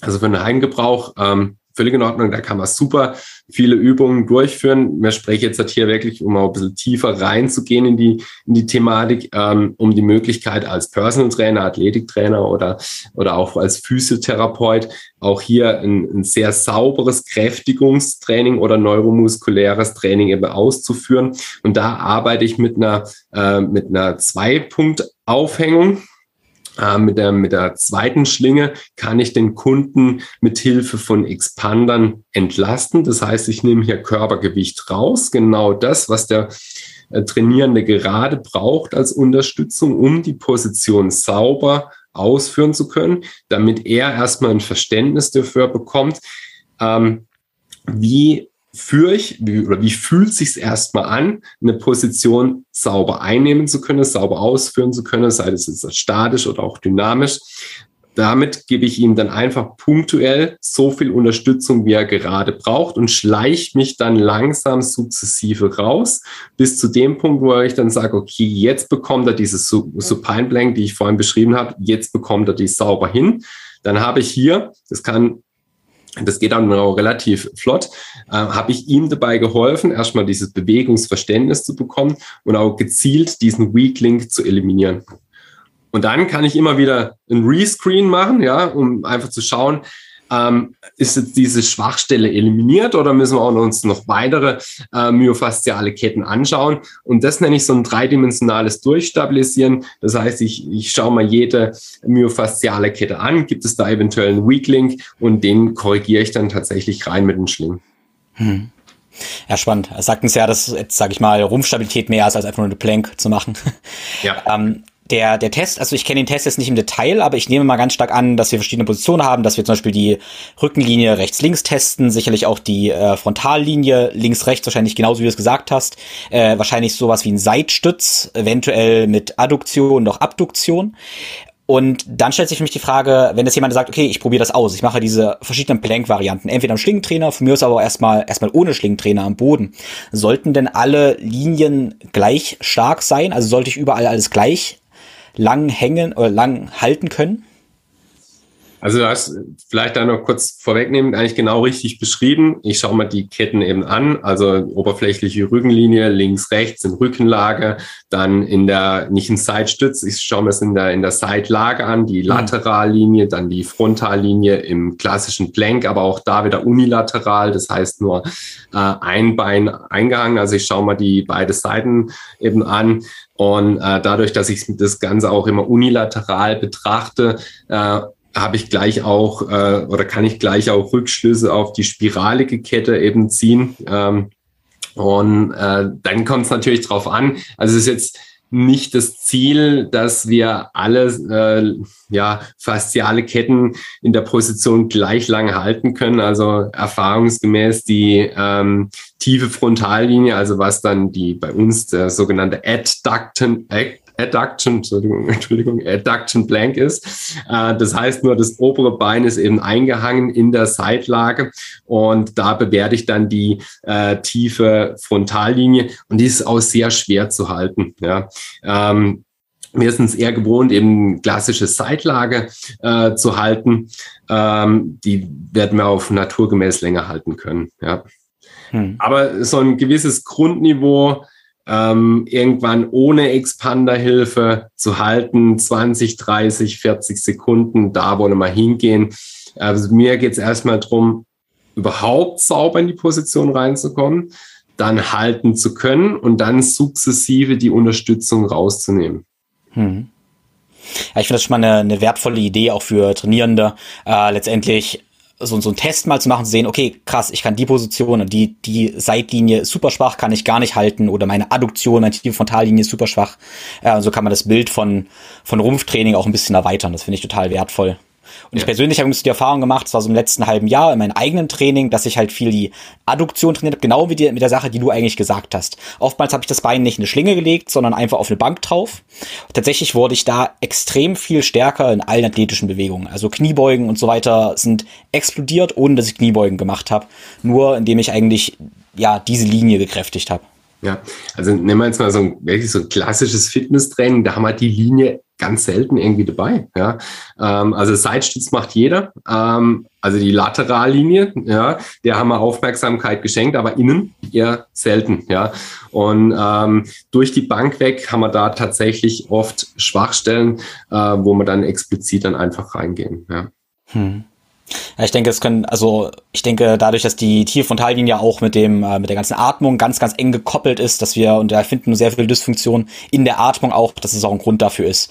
Also für den Heimgebrauch ähm, völlig in Ordnung. Da kann man super viele Übungen durchführen. Wir sprechen jetzt halt hier wirklich, um auch ein bisschen tiefer reinzugehen in die, in die Thematik, ähm, um die Möglichkeit als Personal Trainer, Athletiktrainer oder, oder auch als Physiotherapeut auch hier ein, ein sehr sauberes Kräftigungstraining oder neuromuskuläres Training eben auszuführen. Und da arbeite ich mit einer, äh, mit einer Zwei-Punkt-Aufhängung. Äh, mit, der, mit der zweiten Schlinge kann ich den Kunden mit Hilfe von Expandern entlasten. Das heißt, ich nehme hier Körpergewicht raus, genau das, was der äh, Trainierende gerade braucht als Unterstützung, um die Position sauber ausführen zu können, damit er erstmal ein Verständnis dafür bekommt, ähm, wie führe ich wie, oder wie fühlt sich erstmal an, eine Position sauber einnehmen zu können, sauber ausführen zu können, sei es jetzt statisch oder auch dynamisch. Damit gebe ich ihm dann einfach punktuell so viel Unterstützung, wie er gerade braucht und schleicht mich dann langsam sukzessive raus bis zu dem Punkt, wo ich dann sage, okay, jetzt bekommt er diese Supine Blank, die ich vorhin beschrieben habe, jetzt bekommt er die sauber hin. Dann habe ich hier, das kann das geht dann auch relativ flott, äh, habe ich ihm dabei geholfen, erstmal dieses Bewegungsverständnis zu bekommen und auch gezielt diesen Weak Link zu eliminieren. Und dann kann ich immer wieder ein Rescreen machen, ja, um einfach zu schauen, ähm, ist jetzt diese Schwachstelle eliminiert oder müssen wir uns noch weitere äh, myofasziale Ketten anschauen? Und das nenne ich so ein dreidimensionales Durchstabilisieren. Das heißt, ich, ich schaue mal jede myofasziale Kette an, gibt es da eventuell einen Weak Link und den korrigiere ich dann tatsächlich rein mit dem Schling. Hm. Ja, spannend. Es sagt uns ja, dass jetzt, sage ich mal, Rumpfstabilität mehr ist, als einfach nur eine Plank zu machen. Ja. <laughs> ähm, der, der Test, also ich kenne den Test jetzt nicht im Detail, aber ich nehme mal ganz stark an, dass wir verschiedene Positionen haben, dass wir zum Beispiel die Rückenlinie rechts-links testen, sicherlich auch die äh, Frontallinie links-rechts, wahrscheinlich genauso wie du es gesagt hast, äh, wahrscheinlich sowas wie ein Seitstütz, eventuell mit Adduktion auch Abduktion. Und dann stellt sich für mich die Frage, wenn jetzt jemand sagt, okay, ich probiere das aus, ich mache diese verschiedenen Plank-Varianten, entweder am Schlingentrainer, von mir ist aber auch erstmal erstmal ohne Schlingentrainer am Boden. Sollten denn alle Linien gleich stark sein? Also sollte ich überall alles gleich lang hängen oder lang halten können? Also du hast vielleicht da noch kurz vorwegnehmen, eigentlich genau richtig beschrieben. Ich schaue mal die Ketten eben an, also oberflächliche Rückenlinie, links, rechts in Rückenlage, dann in der, nicht in Seitstütz, ich schaue mir das in der, in der Seitlage an, die mhm. Laterallinie, dann die Frontallinie im klassischen Plank, aber auch da wieder unilateral, das heißt nur äh, ein Bein eingehangen. Also ich schaue mal die beide Seiten eben an. Und äh, dadurch, dass ich das Ganze auch immer unilateral betrachte, äh, habe ich gleich auch äh, oder kann ich gleich auch Rückschlüsse auf die spiralige Kette eben ziehen. Ähm, und äh, dann kommt es natürlich drauf an. Also es ist jetzt nicht das Ziel, dass wir alle äh, ja, fasziale Ketten in der Position gleich lang halten können. Also erfahrungsgemäß die ähm, tiefe Frontallinie, also was dann die bei uns der sogenannte Adducten, Adduction, Entschuldigung, <laughs> Entschuldigung, Adduction Blank ist. Äh, das heißt nur, das obere Bein ist eben eingehangen in der Seitlage und da bewerte ich dann die äh, tiefe Frontallinie und die ist auch sehr schwer zu halten. Ja. Ähm, wir sind es eher gewohnt, eben klassische Seitlage äh, zu halten. Ähm, die werden wir auf naturgemäß länger halten können. Ja. Hm. Aber so ein gewisses Grundniveau ähm, irgendwann ohne Expanderhilfe zu halten, 20, 30, 40 Sekunden, da wollen wir hingehen. Also mir geht es erstmal darum, überhaupt sauber in die Position reinzukommen, dann halten zu können und dann sukzessive die Unterstützung rauszunehmen. Hm. Ja, ich finde das schon mal eine, eine wertvolle Idee auch für Trainierende, äh, letztendlich so, so einen Test mal zu machen, zu sehen, okay, krass, ich kann die Position und die, die Seitlinie ist super schwach, kann ich gar nicht halten oder meine Adduktion, meine tiefe Frontallinie ist super schwach. Äh, so kann man das Bild von, von Rumpftraining auch ein bisschen erweitern. Das finde ich total wertvoll. Und ja. ich persönlich habe die Erfahrung gemacht, das war so im letzten halben Jahr in meinem eigenen Training, dass ich halt viel die Adduktion trainiert habe, genau wie die, mit der Sache, die du eigentlich gesagt hast. Oftmals habe ich das Bein nicht in eine Schlinge gelegt, sondern einfach auf eine Bank drauf. Und tatsächlich wurde ich da extrem viel stärker in allen athletischen Bewegungen. Also Kniebeugen und so weiter sind explodiert, ohne dass ich Kniebeugen gemacht habe. Nur indem ich eigentlich ja diese Linie gekräftigt habe. Ja, also nehmen wir jetzt mal so ein, wirklich so ein klassisches Fitnesstraining, da haben wir die Linie ganz selten irgendwie dabei. Ja, ähm, also Seitstütz macht jeder. Ähm, also die Laterallinie, ja, der haben wir Aufmerksamkeit geschenkt, aber innen eher selten. Ja, und ähm, durch die Bank weg haben wir da tatsächlich oft Schwachstellen, äh, wo wir dann explizit dann einfach reingehen. Ja. Hm. Ja, ich denke, es können, also ich denke, dadurch, dass die Tierfrontallinie auch mit dem, äh, mit der ganzen Atmung ganz, ganz eng gekoppelt ist, dass wir, und da finden sehr viel Dysfunktion in der Atmung auch, dass es auch ein Grund dafür ist,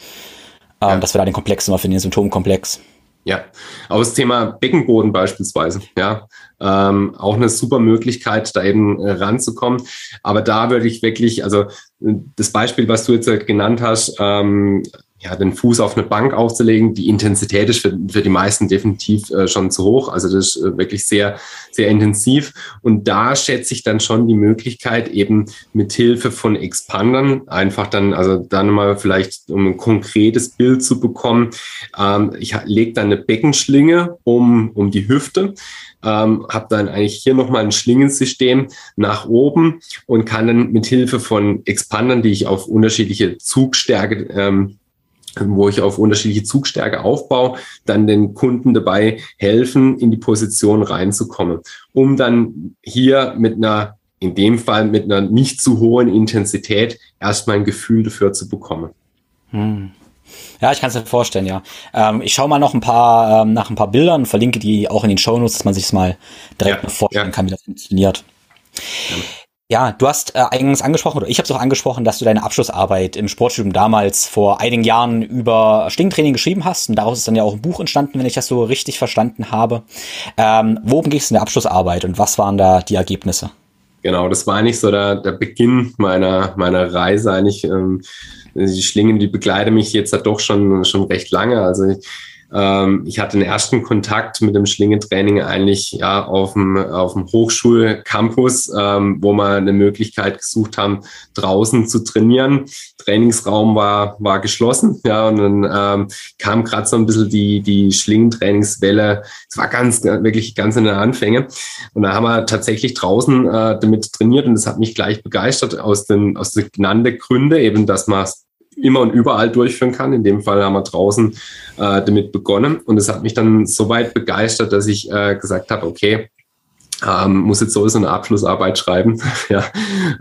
ähm, ja. dass wir da den Komplex immer finden, den Symptomkomplex. Ja, auch das Thema Beckenboden beispielsweise, ja, ähm, auch eine super Möglichkeit, da eben äh, ranzukommen. Aber da würde ich wirklich, also das Beispiel, was du jetzt genannt hast, ähm, ja, den Fuß auf eine Bank aufzulegen, die Intensität ist für, für die meisten definitiv äh, schon zu hoch. Also das ist äh, wirklich sehr, sehr intensiv. Und da schätze ich dann schon die Möglichkeit, eben mit Hilfe von Expandern einfach dann, also dann mal vielleicht, um ein konkretes Bild zu bekommen, ähm, ich lege dann eine Beckenschlinge um, um die Hüfte. Ähm, habe dann eigentlich hier nochmal ein Schlingensystem nach oben und kann dann mit Hilfe von Expandern, die ich auf unterschiedliche Zugstärke ähm, wo ich auf unterschiedliche Zugstärke aufbaue, dann den Kunden dabei helfen, in die Position reinzukommen, um dann hier mit einer, in dem Fall mit einer nicht zu hohen Intensität erstmal ein Gefühl dafür zu bekommen. Hm. Ja, ich kann es mir vorstellen, ja. Ähm, ich schaue mal noch ein paar ähm, nach ein paar Bildern und verlinke die auch in den Shownotes, dass man sich mal direkt ja, vorstellen ja. kann, wie das funktioniert. Ja. Ja, du hast äh, eingangs angesprochen, oder ich habe es auch angesprochen, dass du deine Abschlussarbeit im Sportstudium damals vor einigen Jahren über Schlingentraining geschrieben hast. Und daraus ist dann ja auch ein Buch entstanden, wenn ich das so richtig verstanden habe. Ähm, worum ging es in der Abschlussarbeit und was waren da die Ergebnisse? Genau, das war eigentlich so der, der Beginn meiner, meiner Reise. Eigentlich, ähm, die Schlingen, die begleiten mich jetzt doch schon, schon recht lange. Also ich, ähm, ich hatte den ersten Kontakt mit dem Schlingentraining eigentlich ja auf dem, auf dem Hochschulcampus, ähm, wo wir eine Möglichkeit gesucht haben, draußen zu trainieren. Trainingsraum war, war geschlossen, ja, und dann ähm, kam gerade so ein bisschen die, die Schlingentrainingswelle. Es war ganz, wirklich ganz in den Anfängen. Und da haben wir tatsächlich draußen äh, damit trainiert und das hat mich gleich begeistert aus den, aus den genannten Gründen, eben, dass man immer und überall durchführen kann. In dem Fall haben wir draußen äh, damit begonnen. Und es hat mich dann so weit begeistert, dass ich äh, gesagt habe, okay, ähm, muss jetzt sowieso eine Abschlussarbeit schreiben. <laughs> ja.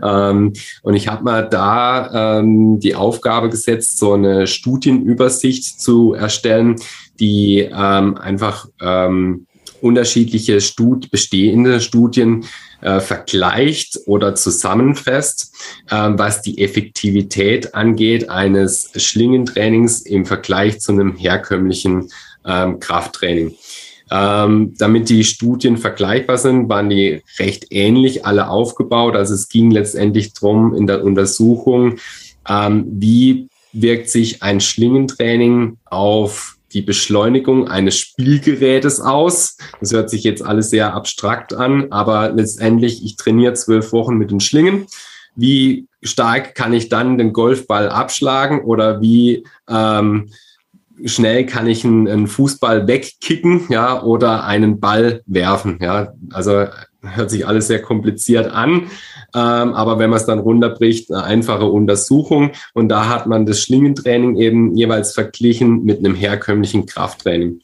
Ähm, und ich habe mal da ähm, die Aufgabe gesetzt, so eine Studienübersicht zu erstellen, die ähm, einfach ähm, unterschiedliche Stud bestehende Studien äh, vergleicht oder zusammenfasst, äh, was die Effektivität angeht eines Schlingentrainings im Vergleich zu einem herkömmlichen ähm, Krafttraining. Ähm, damit die Studien vergleichbar sind, waren die recht ähnlich alle aufgebaut. Also es ging letztendlich drum in der Untersuchung, ähm, wie wirkt sich ein Schlingentraining auf die Beschleunigung eines Spielgerätes aus. Das hört sich jetzt alles sehr abstrakt an, aber letztendlich, ich trainiere zwölf Wochen mit den Schlingen. Wie stark kann ich dann den Golfball abschlagen oder wie ähm, schnell kann ich einen, einen, Fußball wegkicken, ja, oder einen Ball werfen, ja. Also hört sich alles sehr kompliziert an. Ähm, aber wenn man es dann runterbricht, eine einfache Untersuchung. Und da hat man das Schlingentraining eben jeweils verglichen mit einem herkömmlichen Krafttraining.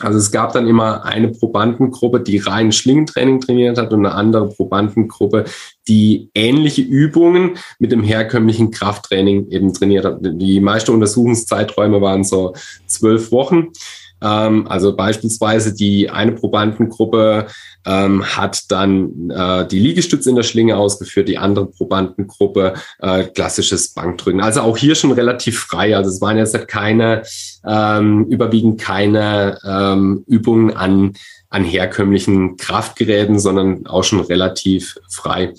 Also es gab dann immer eine Probandengruppe, die rein Schlingentraining trainiert hat und eine andere Probandengruppe, die ähnliche Übungen mit dem herkömmlichen Krafttraining eben trainiert hat. Die meisten Untersuchungszeiträume waren so zwölf Wochen. Ähm, also beispielsweise die eine Probandengruppe ähm, hat dann äh, die Liegestütze in der Schlinge ausgeführt, die andere Probandengruppe äh, klassisches Bankdrücken. Also auch hier schon relativ frei. Also es waren jetzt keine, ähm, überwiegend keine ähm, Übungen an, an herkömmlichen Kraftgeräten, sondern auch schon relativ frei.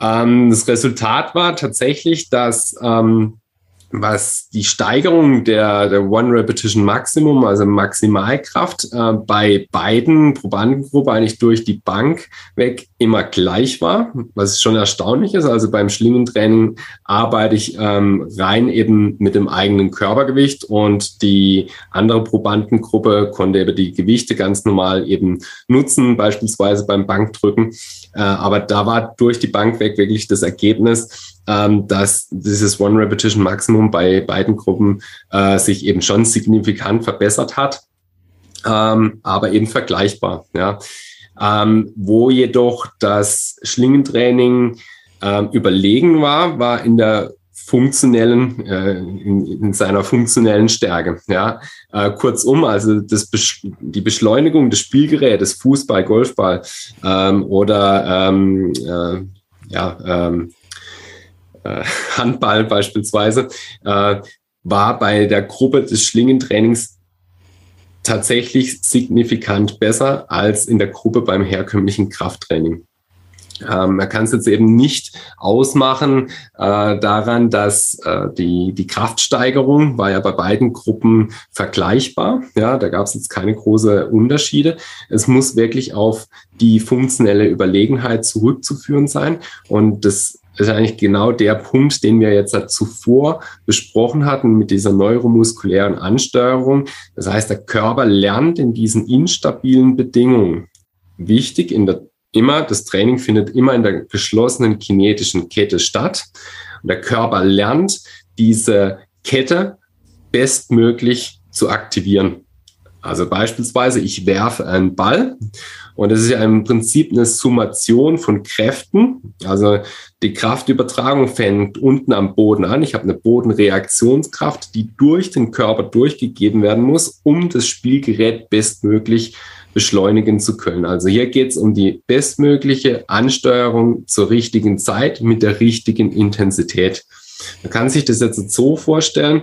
Ähm, das Resultat war tatsächlich, dass ähm, was die Steigerung der, der One Repetition Maximum, also Maximalkraft, äh, bei beiden Probandengruppen eigentlich durch die Bank weg immer gleich war, was schon erstaunlich ist. Also beim Schlingentraining arbeite ich ähm, rein eben mit dem eigenen Körpergewicht und die andere Probandengruppe konnte eben die Gewichte ganz normal eben nutzen, beispielsweise beim Bankdrücken. Äh, aber da war durch die Bank weg wirklich das Ergebnis, ähm, dass dieses One Repetition Maximum bei beiden Gruppen äh, sich eben schon signifikant verbessert hat, ähm, aber eben vergleichbar. Ja. Ähm, wo jedoch das Schlingentraining überlegen war, war in der funktionellen, äh, in, in, seiner funktionellen Stärke. Ja, äh, kurzum, also das die Beschleunigung des Spielgerätes, Fußball, Golfball ähm, oder ähm, äh, ja, ähm, äh, Handball beispielsweise, äh, war bei der Gruppe des Schlingentrainings tatsächlich signifikant besser als in der Gruppe beim herkömmlichen Krafttraining. Ähm, man kann es jetzt eben nicht ausmachen äh, daran, dass äh, die, die Kraftsteigerung war ja bei beiden Gruppen vergleichbar. Ja, da gab es jetzt keine großen Unterschiede. Es muss wirklich auf die funktionelle Überlegenheit zurückzuführen sein. Und das ist eigentlich genau der Punkt, den wir jetzt zuvor besprochen hatten mit dieser neuromuskulären Ansteuerung. Das heißt, der Körper lernt in diesen instabilen Bedingungen. Wichtig in der immer, das Training findet immer in der geschlossenen kinetischen Kette statt. Und der Körper lernt, diese Kette bestmöglich zu aktivieren. Also beispielsweise, ich werfe einen Ball Und das ist ja im Prinzip eine Summation von Kräften. Also die Kraftübertragung fängt unten am Boden an. Ich habe eine Bodenreaktionskraft, die durch den Körper durchgegeben werden muss, um das Spielgerät bestmöglich beschleunigen zu können. Also hier geht es um die bestmögliche Ansteuerung zur richtigen Zeit mit der richtigen Intensität. Man kann sich das jetzt so vorstellen,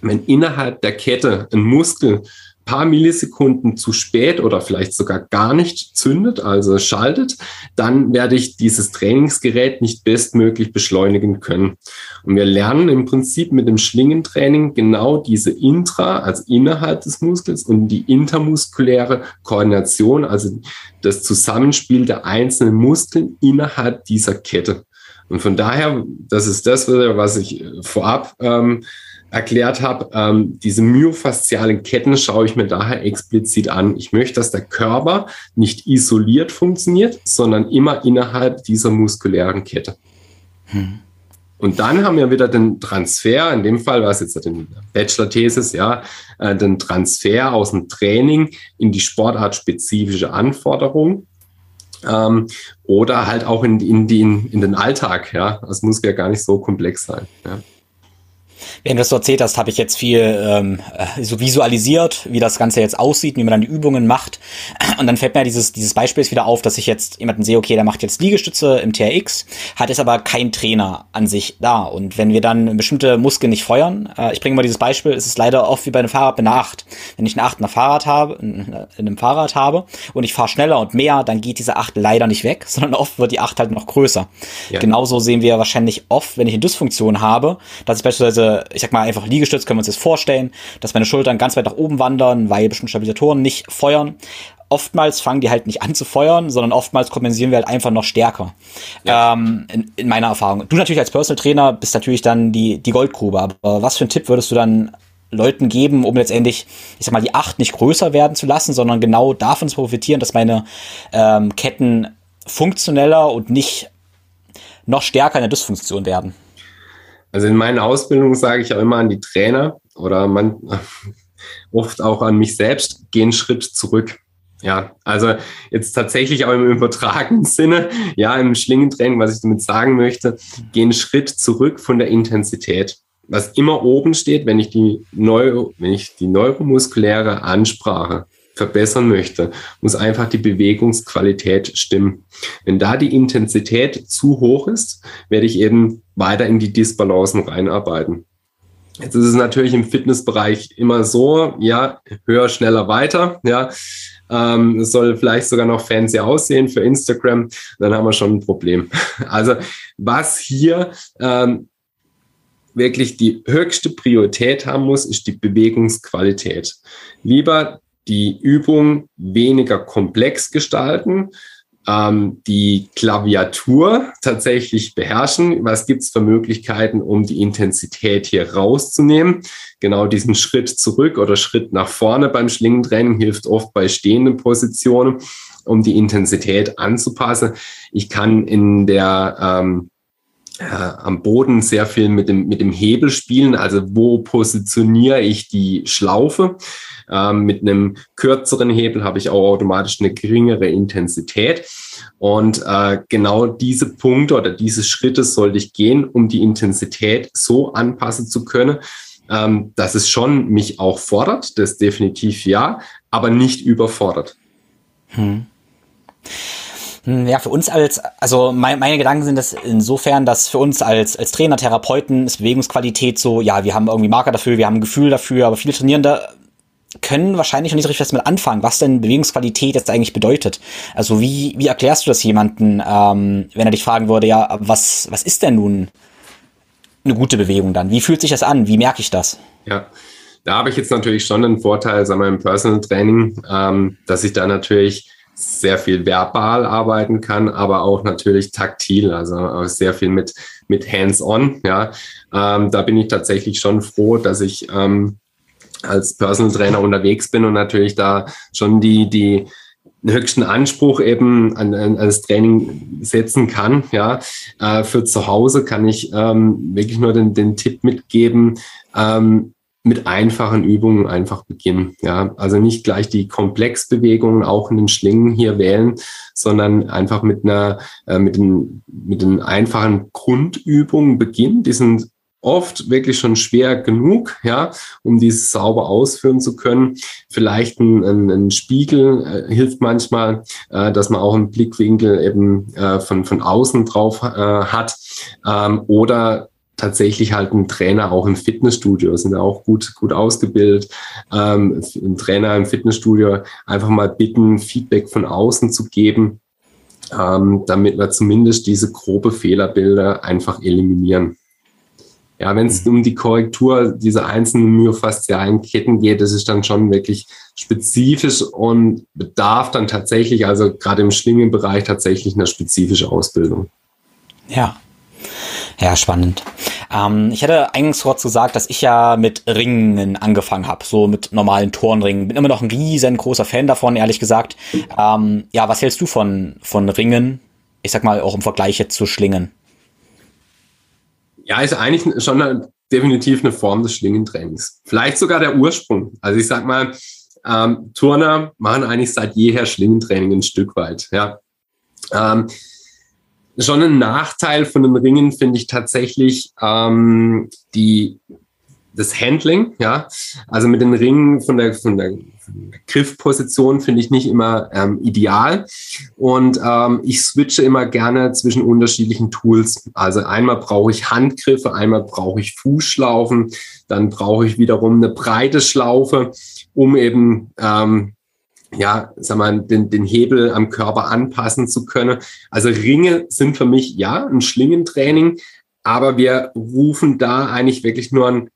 wenn innerhalb der Kette ein Muskel paar Millisekunden zu spät oder vielleicht sogar gar nicht zündet, also schaltet, dann werde ich dieses Trainingsgerät nicht bestmöglich beschleunigen können. Und wir lernen im Prinzip mit dem Schlingentraining genau diese Intra, also innerhalb des Muskels und die intermuskuläre Koordination, also das Zusammenspiel der einzelnen Muskeln innerhalb dieser Kette. Und von daher, das ist das, was ich vorab ähm, erklärt habe, ähm, diese myofaszialen Ketten schaue ich mir daher explizit an. Ich möchte, dass der Körper nicht isoliert funktioniert, sondern immer innerhalb dieser muskulären Kette. Hm. Und dann haben wir wieder den Transfer, in dem Fall war es jetzt in Bachelor-Thesis, ja, äh, den Transfer aus dem Training in die sportartspezifische Anforderung. Ähm, oder halt auch in, in, die, in, in den Alltag, ja. Das muss ja gar nicht so komplex sein. Ja. Während du das so erzählt hast, habe ich jetzt viel ähm, äh, so visualisiert, wie das Ganze jetzt aussieht, wie man dann die Übungen macht. Und dann fällt mir dieses, dieses Beispiel wieder auf, dass ich jetzt jemanden sehe, okay, der macht jetzt Liegestütze im TRX, hat jetzt aber kein Trainer an sich da. Und wenn wir dann bestimmte Muskeln nicht feuern, äh, ich bringe mal dieses Beispiel, es ist leider oft wie bei einem Fahrrad mit einer 8. Wenn ich eine 8 in, einer Fahrrad habe, in einem Fahrrad habe und ich fahre schneller und mehr, dann geht diese 8 leider nicht weg, <laughs> sondern oft wird die 8 halt noch größer. Ja. Genauso sehen wir wahrscheinlich oft, wenn ich eine Dysfunktion habe, dass ich beispielsweise ich sag mal einfach Liegestütz können wir uns jetzt vorstellen, dass meine Schultern ganz weit nach oben wandern, weil bestimmte Stabilisatoren nicht feuern. Oftmals fangen die halt nicht an zu feuern, sondern oftmals kompensieren wir halt einfach noch stärker. Ja. Ähm, in, in meiner Erfahrung. Du natürlich als Personal Trainer bist natürlich dann die, die Goldgrube, aber was für einen Tipp würdest du dann Leuten geben, um letztendlich, ich sag mal, die acht nicht größer werden zu lassen, sondern genau davon zu profitieren, dass meine ähm, Ketten funktioneller und nicht noch stärker in der Dysfunktion werden? Also in meinen Ausbildungen sage ich auch immer an die Trainer oder man <laughs> oft auch an mich selbst, geh einen Schritt zurück. Ja, also jetzt tatsächlich auch im übertragenen <laughs> Sinne, ja, im Schlingentraining, was ich damit sagen möchte, geh einen Schritt zurück von der Intensität. Was immer oben steht, wenn ich die Neuro, wenn ich die neuromuskuläre Ansprache verbessern möchte, muss einfach die Bewegungsqualität stimmen. Wenn da die Intensität zu hoch ist, werde ich eben weiter in die Disbalancen reinarbeiten. Jetzt ist es natürlich im Fitnessbereich immer so, ja, höher, schneller, weiter, ja. Ähm, soll vielleicht sogar noch fancy aussehen für Instagram, dann haben wir schon ein Problem. <laughs> Also was hier ähm, wirklich die höchste Priorität haben muss, ist die Bewegungsqualität. Lieber die Übung weniger komplex gestalten, ähm, die Klaviatur tatsächlich beherrschen. Was gibt es für Möglichkeiten, um die Intensität hier rauszunehmen? Genau diesen Schritt zurück oder Schritt nach vorne beim Schlingentraining hilft oft bei stehenden Positionen, um die Intensität anzupassen. Ich kann in der ähm, äh, am Boden sehr viel mit dem, mit dem Hebel spielen. Also wo positioniere ich die Schlaufe? Ähm, mit einem kürzeren Hebel habe ich auch automatisch eine geringere Intensität. Und äh, genau diese Punkte oder diese Schritte sollte ich gehen, um die Intensität so anpassen zu können, ähm, dass es schon mich auch fordert, das definitiv ja, aber nicht überfordert. Hm. Hm ja, für uns als, also mein, meine Gedanken sind das insofern, dass für uns als, als Trainer, Therapeuten ist Bewegungsqualität so, ja, wir haben irgendwie Marker dafür, wir haben ein Gefühl dafür, aber viele Trainierende können wahrscheinlich noch nicht richtig was mit anfangen, was denn Bewegungsqualität jetzt eigentlich bedeutet. Also wie, wie erklärst du das jemanden, ähm, wenn er dich fragen würde, ja, was, was ist denn nun eine gute Bewegung dann? Wie fühlt sich das an? Wie merke ich das? Ja, da habe ich jetzt natürlich schon einen Vorteil, sagen wir, im Personal Training, ähm, dass ich da natürlich sehr viel verbal arbeiten kann, aber auch natürlich taktil, also auch sehr viel mit, mit Hands-on. Ja, ähm, da bin ich tatsächlich schon froh, dass ich ähm, als Personal Trainer unterwegs bin und natürlich da schon die, die höchsten Anspruch eben an, an, das Training setzen kann. Ja, äh, für zu Hause kann ich ähm, wirklich nur den, den Tipp mitgeben, ähm, mit einfachen Übungen einfach beginnen. Ja, also nicht gleich die Komplexbewegungen auch in den Schlingen hier wählen, sondern einfach mit einer, äh, mit den, mit den einfachen Grundübungen beginnen. Die sind oft wirklich schon schwer genug, ja, um dieses sauber ausführen zu können. Vielleicht ein, ein, ein Spiegel äh, hilft manchmal, äh, dass man auch einen Blickwinkel eben äh, von, von außen drauf äh, hat. Ähm, oder tatsächlich halt ein Trainer auch im Fitnessstudio, sind auch gut, gut ausgebildet. Ähm, ein Trainer im Fitnessstudio einfach mal bitten, Feedback von außen zu geben, ähm, damit wir zumindest diese grobe Fehlerbilder einfach eliminieren. Ja, wenn es mhm. um die Korrektur dieser einzelnen myofaszialen Ketten geht, das ist dann schon wirklich spezifisch und bedarf dann tatsächlich, also gerade im Schlingenbereich, tatsächlich eine spezifische Ausbildung. Ja, ja, spannend. Ähm, ich hatte eingangs kurz gesagt, dass ich ja mit Ringen angefangen habe, so mit normalen Turnringen. Bin immer noch ein riesengroßer Fan davon, ehrlich gesagt. Ähm, ja, was hältst du von, von Ringen? Ich sag mal auch im Vergleich jetzt zu Schlingen. Ja, ist eigentlich schon eine, definitiv eine Form des Schlingentrainings. Vielleicht sogar der Ursprung. Also ich sag mal, ähm, Turner machen eigentlich seit jeher Schlingentraining ein Stück weit. Ja. Ähm, schon ein Nachteil von den Ringen finde ich tatsächlich ähm, die das Handling, ja. Also mit den Ringen von der, von der, Griffposition finde ich nicht immer ähm, ideal. Und ähm, ich switche immer gerne zwischen unterschiedlichen Tools. Also einmal brauche ich Handgriffe, einmal brauche ich Fußschlaufen, dann brauche ich wiederum eine breite Schlaufe, um eben ähm, ja, sag mal, den, den Hebel am Körper anpassen zu können. Also Ringe sind für mich ja ein Schlingentraining, aber wir rufen da eigentlich wirklich nur ein,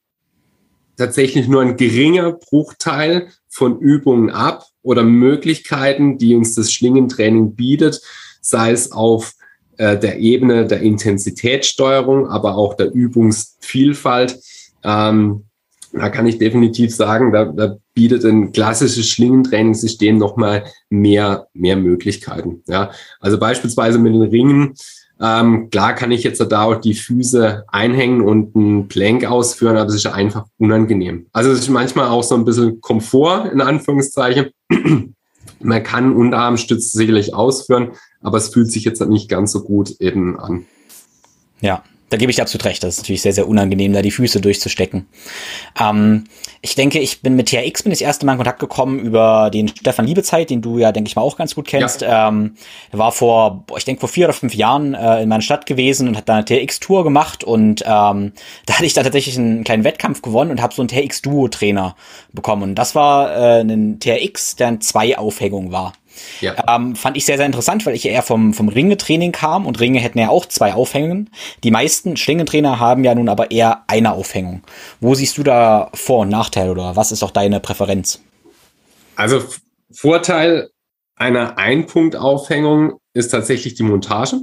tatsächlich nur ein geringer Bruchteil von Übungen ab oder Möglichkeiten, die uns das Schlingentraining bietet, sei es auf äh, der Ebene der Intensitätssteuerung, aber auch der Übungsvielfalt. Ähm, da kann ich definitiv sagen, da, da bietet ein klassisches Schlingentrainingssystem nochmal mehr, mehr Möglichkeiten. Ja, also beispielsweise mit den Ringen. Ähm, klar kann ich jetzt da auch die Füße einhängen und einen Plank ausführen, aber es ist einfach unangenehm. Also es ist manchmal auch so ein bisschen Komfort, in Anführungszeichen. <clears throat> Man kann Unterarmstütze sicherlich ausführen, aber es fühlt sich jetzt nicht ganz so gut eben an. Ja, da gebe ich dir absolut recht. Das ist natürlich sehr, sehr unangenehm, da die Füße durchzustecken. Ähm, ich denke, ich bin mit TRX bin das erste Mal in Kontakt gekommen über den Stefan Liebezeit, den du ja, denke ich mal, auch ganz gut kennst. Ja. Ähm, er war vor, ich denke, vor vier oder fünf Jahren äh, in meiner Stadt gewesen und hat da eine TRX-Tour gemacht und ähm, <laughs> da hatte ich da tatsächlich einen kleinen Wettkampf gewonnen und habe so einen TRX-Duo-Trainer bekommen. Und das war äh, ein TRX, der in zwei Aufhängungen war. Ja. Ähm, fand ich sehr, sehr interessant, weil ich eher vom, vom Ringetraining kam und Ringe hätten ja auch zwei Aufhängungen. Die meisten Schlingentrainer haben ja nun aber eher eine Aufhängung. Wo siehst du da Vor- und Nachteil oder was ist auch deine Präferenz? Also Vorteil einer Einpunkt-Aufhängung ist tatsächlich die Montage.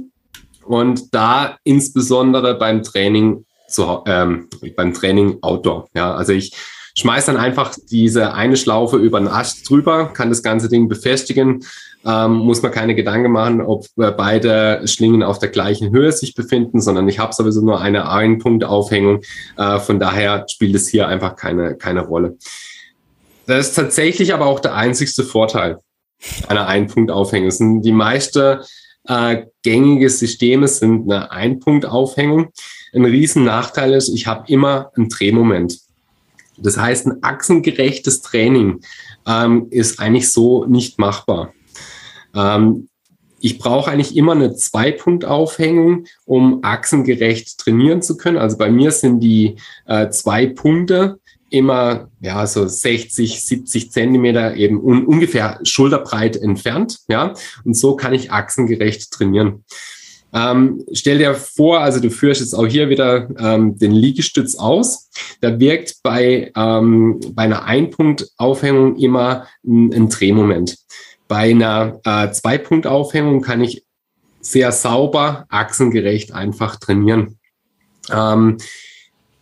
Und da insbesondere beim Training zu, ähm, beim Training Outdoor. Ja, also ich schmeiß dann einfach diese eine Schlaufe über den Ast drüber, kann das ganze Ding befestigen, ähm, muss man keine Gedanken machen, ob beide Schlingen auf der gleichen Höhe sich befinden, sondern ich habe sowieso nur eine Einpunktaufhängung. Äh, von daher spielt es hier einfach keine, keine Rolle. Das ist tatsächlich aber auch der einzigste Vorteil einer Einpunktaufhängung. Die meisten äh, gängige Systeme sind eine Einpunktaufhängung. Ein riesen Nachteil ist, ich habe immer ein Drehmoment. Das heißt, ein achsengerechtes Training ähm, ist eigentlich so nicht machbar. Ähm, ich brauche eigentlich immer eine Zwei-Punkt-Aufhängung, um achsengerecht trainieren zu können. Also bei mir sind die äh, zwei Punkte immer ja so 60, 70 Zentimeter eben un ungefähr schulterbreit entfernt. Ja, und so kann ich achsengerecht trainieren. Ähm, stell dir vor, also du führst jetzt auch hier wieder ähm, den Liegestütz aus. Da wirkt bei, ähm, bei einer Einpunktaufhängung immer ein, ein Drehmoment. Bei einer äh, Zwei-Punkt-Aufhängung kann ich sehr sauber, achsengerecht einfach trainieren.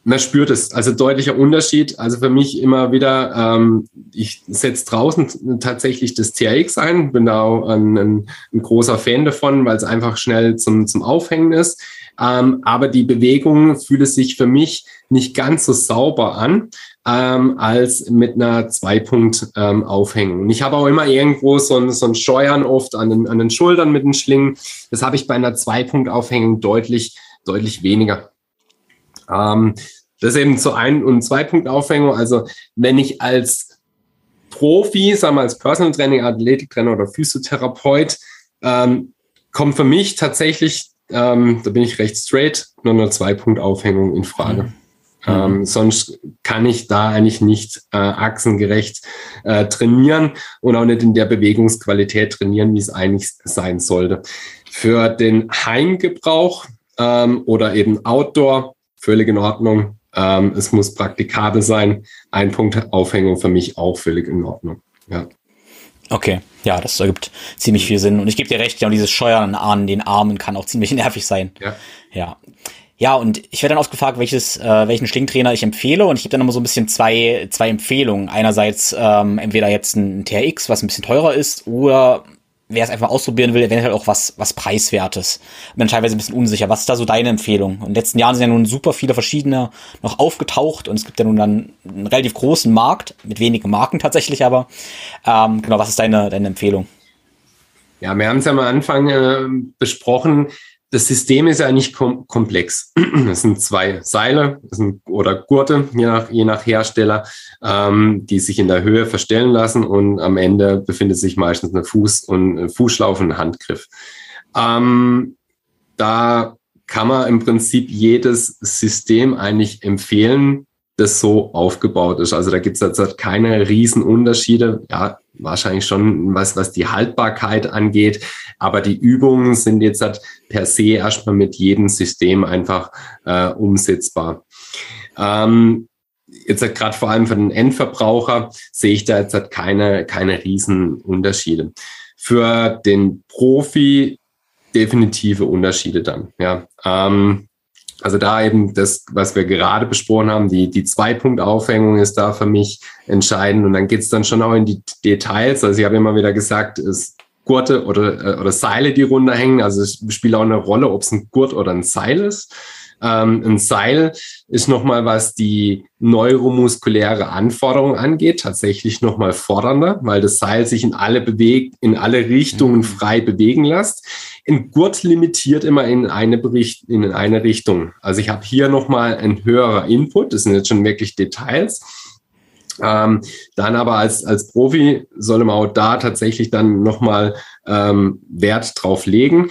Man spürt es, also deutlicher Unterschied. Also für mich immer wieder, ähm, ich setze draußen tatsächlich das TRX ein, bin da auch ein, ein, ein großer Fan davon, weil es einfach schnell zum, zum Aufhängen ist. Ähm, aber die Bewegung fühlt es sich für mich nicht ganz so sauber an ähm, als mit einer Zwei-Punkt-Aufhängung. Ähm, ich habe auch immer irgendwo so ein, so ein Scheuern oft an den, an den Schultern mit den Schlingen. Das habe ich bei einer Zwei-Punkt-Aufhängung deutlich, deutlich weniger. Ähm, das ist eben zu Ein- und Zwei-Punkt-Aufhängung. Also wenn ich als Profi, sagen wir als Personal Training, Athletiktrainer oder Physiotherapeut, ähm, kommt für mich tatsächlich, ähm, da bin ich recht straight, nur eine Zwei-Punkt-Aufhängung in Frage. Mhm. Ähm, sonst kann ich da eigentlich nicht äh, achsengerecht äh, trainieren und auch nicht in der Bewegungsqualität trainieren, wie es eigentlich sein sollte. Für den Heimgebrauch ähm, oder eben Outdoor völlig in Ordnung. Ähm, es muss praktikabel sein. Ein Punkt Aufhängung für mich auch völlig in Ordnung. Ja. Okay, ja, das ergibt ziemlich viel Sinn. Und ich gebe dir recht, ja, dieses Scheuern an den Armen kann auch ziemlich <laughs> nervig sein. Ja. Ja. Ja, und ich werde dann oft gefragt, welches, äh, welchen Schlingtrainer ich empfehle. Und ich gebe dann immer so ein bisschen zwei, zwei Empfehlungen. Einerseits ähm, entweder jetzt ein TRX, was ein bisschen teurer ist, oder wer es einfach ausprobieren will, eventuell auch was, was Preiswertes. Bin teilweise ein bisschen unsicher. Was ist da so deine Empfehlung? In den letzten Jahren sind ja nun super viele verschiedene noch aufgetaucht und es gibt ja nun dann einen relativ großen Markt, mit wenigen Marken tatsächlich aber. Ähm, genau, was ist deine, deine Empfehlung? Ja, wir haben es ja am Anfang äh, besprochen das System ist ja nicht kom komplex. <clears throat> Es sind zwei Seile sind, oder Gurte, je nach, je nach Hersteller, ähm, die sich in der Höhe verstellen lassen und am Ende befindet sich meistens eine Fuß- und Fußschlaufe und ein Handgriff. Ähm, da kann man im Prinzip jedes System eigentlich empfehlen, das so aufgebaut ist. Also da gibt es jetzt keine Riesenunterschiede. Ja, wahrscheinlich schon was, was die Haltbarkeit angeht. Aber die Übungen sind jetzt halt per se erstmal mit jedem System einfach äh, umsetzbar. Ähm, jetzt halt gerade vor allem für den Endverbraucher sehe ich da jetzt halt keine, keine Riesenunterschiede. Für den Profi definitive Unterschiede dann. Ja. Ähm, also da eben das, was wir gerade besprochen haben, die, die Zwei-Punkt-Aufhängung ist da für mich entscheidend. Und dann geht's dann schon auch in die Details. Also ich habe immer wieder gesagt, es Gurte oder, äh, oder Seile, die runterhängen. Also es spielt auch eine Rolle, ob es ein Gurt oder ein Seil ist. Ähm, ein Seil ist nochmal, was die neuromuskuläre Anforderung angeht, tatsächlich nochmal fordernder, weil das Seil sich in alle bewegt, in alle Richtungen mhm. frei bewegen lässt. Ein Gurt limitiert immer in eine, Bericht, in eine Richtung. Also ich habe hier nochmal ein höherer Input. Das sind jetzt schon wirklich Details. Ähm, dann aber als, als Profi soll man auch da tatsächlich dann nochmal ähm, Wert drauf legen.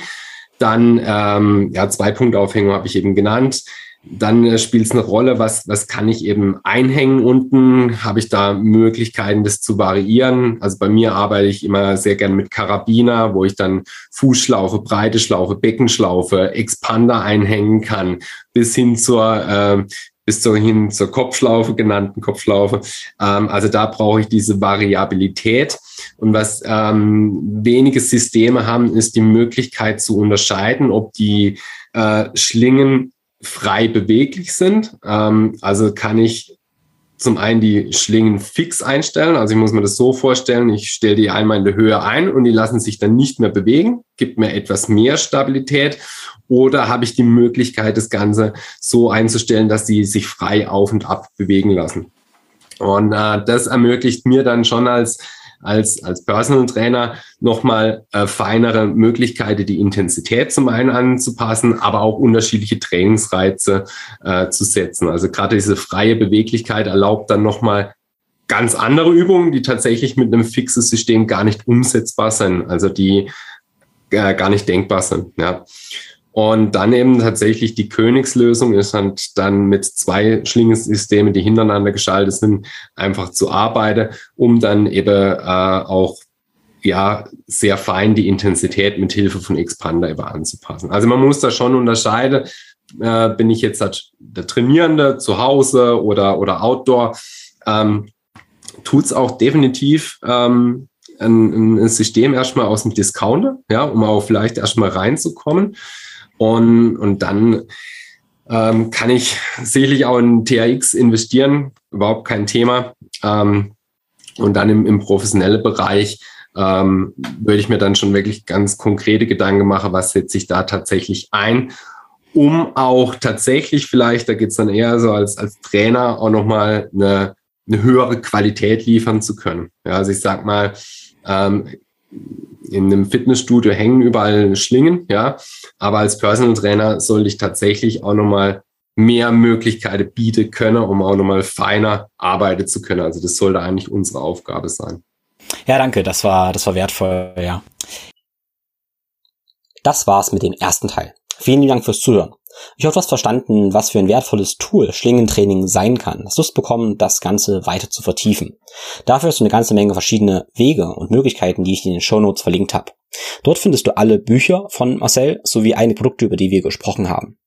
Dann, ähm, ja, zwei Punktaufhängung habe ich eben genannt. Dann äh, spielt es eine Rolle, was, was kann ich eben einhängen unten? Habe ich da Möglichkeiten, das zu variieren? Also bei mir arbeite ich immer sehr gern mit Karabiner, wo ich dann Fußschlaufe, breite Schlaufe, Beckenschlaufe, Expander einhängen kann, bis hin zur äh, bis zur, hin zur Kopfschlaufe, genannten Kopfschlaufe. Ähm, also da brauche ich diese Variabilität. Und was ähm, wenige Systeme haben, ist die Möglichkeit zu unterscheiden, ob die äh, Schlingen frei beweglich sind. Ähm, also kann ich zum einen die Schlingen fix einstellen. Also ich muss mir das so vorstellen, ich stelle die einmal in der Höhe ein und die lassen sich dann nicht mehr bewegen, gibt mir etwas mehr Stabilität. Oder habe ich die Möglichkeit, das Ganze so einzustellen, dass sie sich frei auf und ab bewegen lassen. Und äh, das ermöglicht mir dann schon als als, als Personal Trainer nochmal äh, feinere Möglichkeiten, die Intensität zum einen anzupassen, aber auch unterschiedliche Trainingsreize äh, zu setzen. Also gerade diese freie Beweglichkeit erlaubt dann nochmal ganz andere Übungen, die tatsächlich mit einem fixen System gar nicht umsetzbar sind, also die äh, gar nicht denkbar sind. Ja. Und dann eben tatsächlich die Königslösung ist halt dann mit zwei Schlingensystemen, die hintereinander geschaltet sind, einfach zu arbeiten, um dann eben äh, auch ja sehr fein die Intensität mit Hilfe von Expander eben anzupassen. Also man muss da schon unterscheiden, äh, bin ich jetzt halt der Trainierende zu Hause oder, oder Outdoor, ähm, tut auch definitiv ähm, ein, ein System erstmal aus dem Discounter, ja, um auch vielleicht erstmal reinzukommen. Und, und dann ähm, kann ich sicherlich auch in THX investieren, überhaupt kein Thema. Ähm, und dann im, im professionellen Bereich ähm, würde ich mir dann schon wirklich ganz konkrete Gedanken machen, was setze ich da tatsächlich ein, um auch tatsächlich vielleicht, da geht es dann eher so als, als Trainer auch nochmal eine, eine höhere Qualität liefern zu können. Ja, also ich sag mal, ähm, in einem Fitnessstudio hängen überall Schlingen, ja. Aber als Personal Trainer soll ich tatsächlich auch nochmal mehr Möglichkeiten bieten können, um auch nochmal feiner arbeiten zu können. Also das sollte eigentlich unsere Aufgabe sein. Ja, danke. Das war, das war wertvoll, ja. Das war's mit dem ersten Teil. Vielen Dank fürs Zuhören. Ich hoffe, du hast verstanden, was für ein wertvolles Tool Schlingentraining sein kann. Hast Lust bekommen, das Ganze weiter zu vertiefen. Dafür hast du eine ganze Menge verschiedene Wege und Möglichkeiten, die ich in den Show Notes verlinkt habe. Dort findest du alle Bücher von Marcel sowie einige Produkte, über die wir gesprochen haben.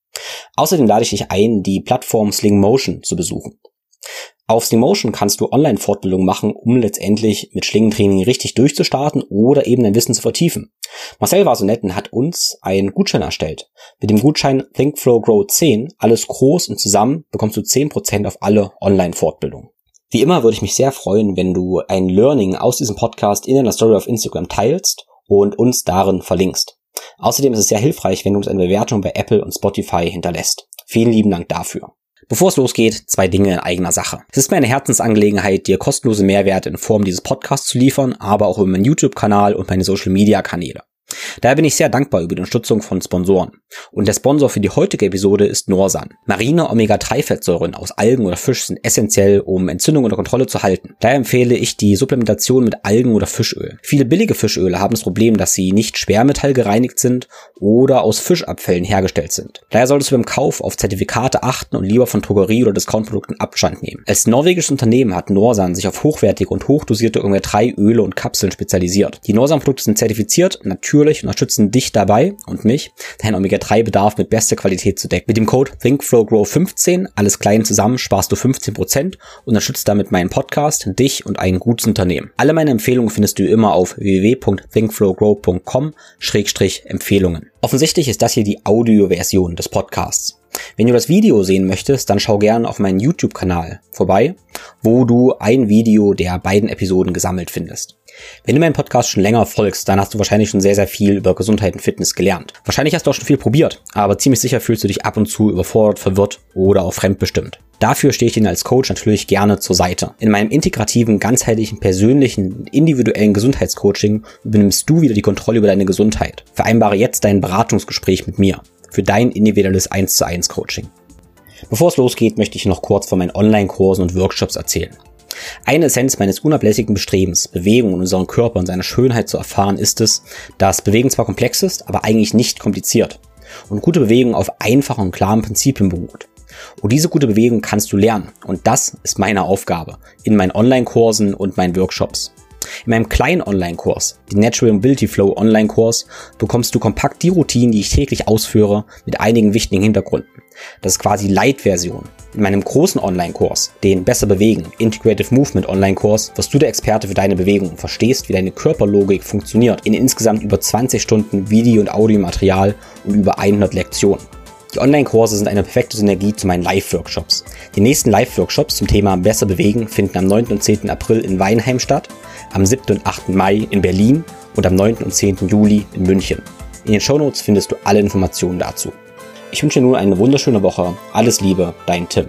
Außerdem lade ich dich ein, die Plattform Sling Motion zu besuchen. Auf Steamotion kannst du Online-Fortbildung machen, um letztendlich mit Schlingentraining richtig durchzustarten oder eben dein Wissen zu vertiefen. Marcel war so nett und hat uns einen Gutschein erstellt. Mit dem Gutschein ThinkFlow Grow 10, alles groß und zusammen, bekommst du 10% auf alle Online-Fortbildungen. Wie immer würde ich mich sehr freuen, wenn du ein Learning aus diesem Podcast in deiner Story auf Instagram teilst und uns darin verlinkst. Außerdem ist es sehr hilfreich, wenn du uns eine Bewertung bei Apple und Spotify hinterlässt. Vielen lieben Dank dafür. Bevor es losgeht, zwei Dinge in eigener Sache. Es ist mir eine Herzensangelegenheit, dir kostenlose Mehrwerte in Form dieses Podcasts zu liefern, aber auch über meinen YouTube-Kanal und meine Social-Media-Kanäle. Daher bin ich sehr dankbar über die Unterstützung von Sponsoren. Und der Sponsor für die heutige Episode ist Norsan. Marine Omega-3-Fettsäuren aus Algen oder Fisch sind essentiell, um Entzündungen unter Kontrolle zu halten. Daher empfehle ich die Supplementation mit Algen- oder Fischöl. Viele billige Fischöle haben das Problem, dass sie nicht schwermetallgereinigt sind oder aus Fischabfällen hergestellt sind. Daher solltest du beim Kauf auf Zertifikate achten und lieber von Drogerie- oder Discountprodukten Abstand nehmen. Als norwegisches Unternehmen hat Norsan sich auf hochwertige und hochdosierte Omega-3-Öle und Kapseln spezialisiert. Die Norsan-Produkte sind zertifiziert, natürlich und unterstützen dich dabei und mich, deinen Omega-3-Bedarf mit bester Qualität zu decken. Mit dem Code ThinkFlowGrow15, alles klein zusammen, sparst du 15% und unterstützt damit meinen Podcast, dich und ein gutes Unternehmen. Alle meine Empfehlungen findest du immer auf www.thinkflowgrow.com-empfehlungen. Offensichtlich ist das hier die Audioversion des Podcasts. Wenn du das Video sehen möchtest, dann schau gern auf meinen YouTube-Kanal vorbei, wo du ein Video der beiden Episoden gesammelt findest. Wenn du meinen Podcast schon länger folgst, dann hast du wahrscheinlich schon sehr, sehr viel über Gesundheit und Fitness gelernt. Wahrscheinlich hast du auch schon viel probiert, aber ziemlich sicher fühlst du dich ab und zu überfordert, verwirrt oder auch fremdbestimmt. Dafür stehe ich Ihnen als Coach natürlich gerne zur Seite. In meinem integrativen, ganzheitlichen, persönlichen, individuellen Gesundheitscoaching übernimmst du wieder die Kontrolle über deine Gesundheit. Vereinbare jetzt dein Beratungsgespräch mit mir für dein individuelles 1 zu 1 Coaching. Bevor es losgeht, möchte ich noch kurz von meinen Online-Kursen und Workshops erzählen. Eine Essenz meines unablässigen Bestrebens, Bewegung in unserem Körper und seiner Schönheit zu erfahren, ist es, dass Bewegen zwar komplex ist, aber eigentlich nicht kompliziert. Und gute Bewegung auf einfachen und klaren Prinzipien beruht. Und diese gute Bewegung kannst du lernen. Und das ist meine Aufgabe in meinen Online-Kursen und meinen Workshops. In meinem kleinen Online-Kurs, den Natural Mobility Flow Online-Kurs, bekommst du kompakt die Routinen, die ich täglich ausführe, mit einigen wichtigen Hintergründen. Das ist quasi Light-Version. In meinem großen Online-Kurs, den Besser bewegen, Integrative Movement Online-Kurs, wirst du der Experte für deine Bewegung und verstehst, wie deine Körperlogik funktioniert, in insgesamt über 20 Stunden Video- und Audiomaterial und über 100 Lektionen. Die Online-Kurse sind eine perfekte Synergie zu meinen Live-Workshops. Die nächsten Live-Workshops zum Thema Besser bewegen finden am 9. und 10. April in Weinheim statt, am 7. und 8. Mai in Berlin und am 9. und 10. Juli in München. In den Shownotes findest du alle Informationen dazu. Ich wünsche dir nun eine wunderschöne Woche. Alles Liebe, dein Tim.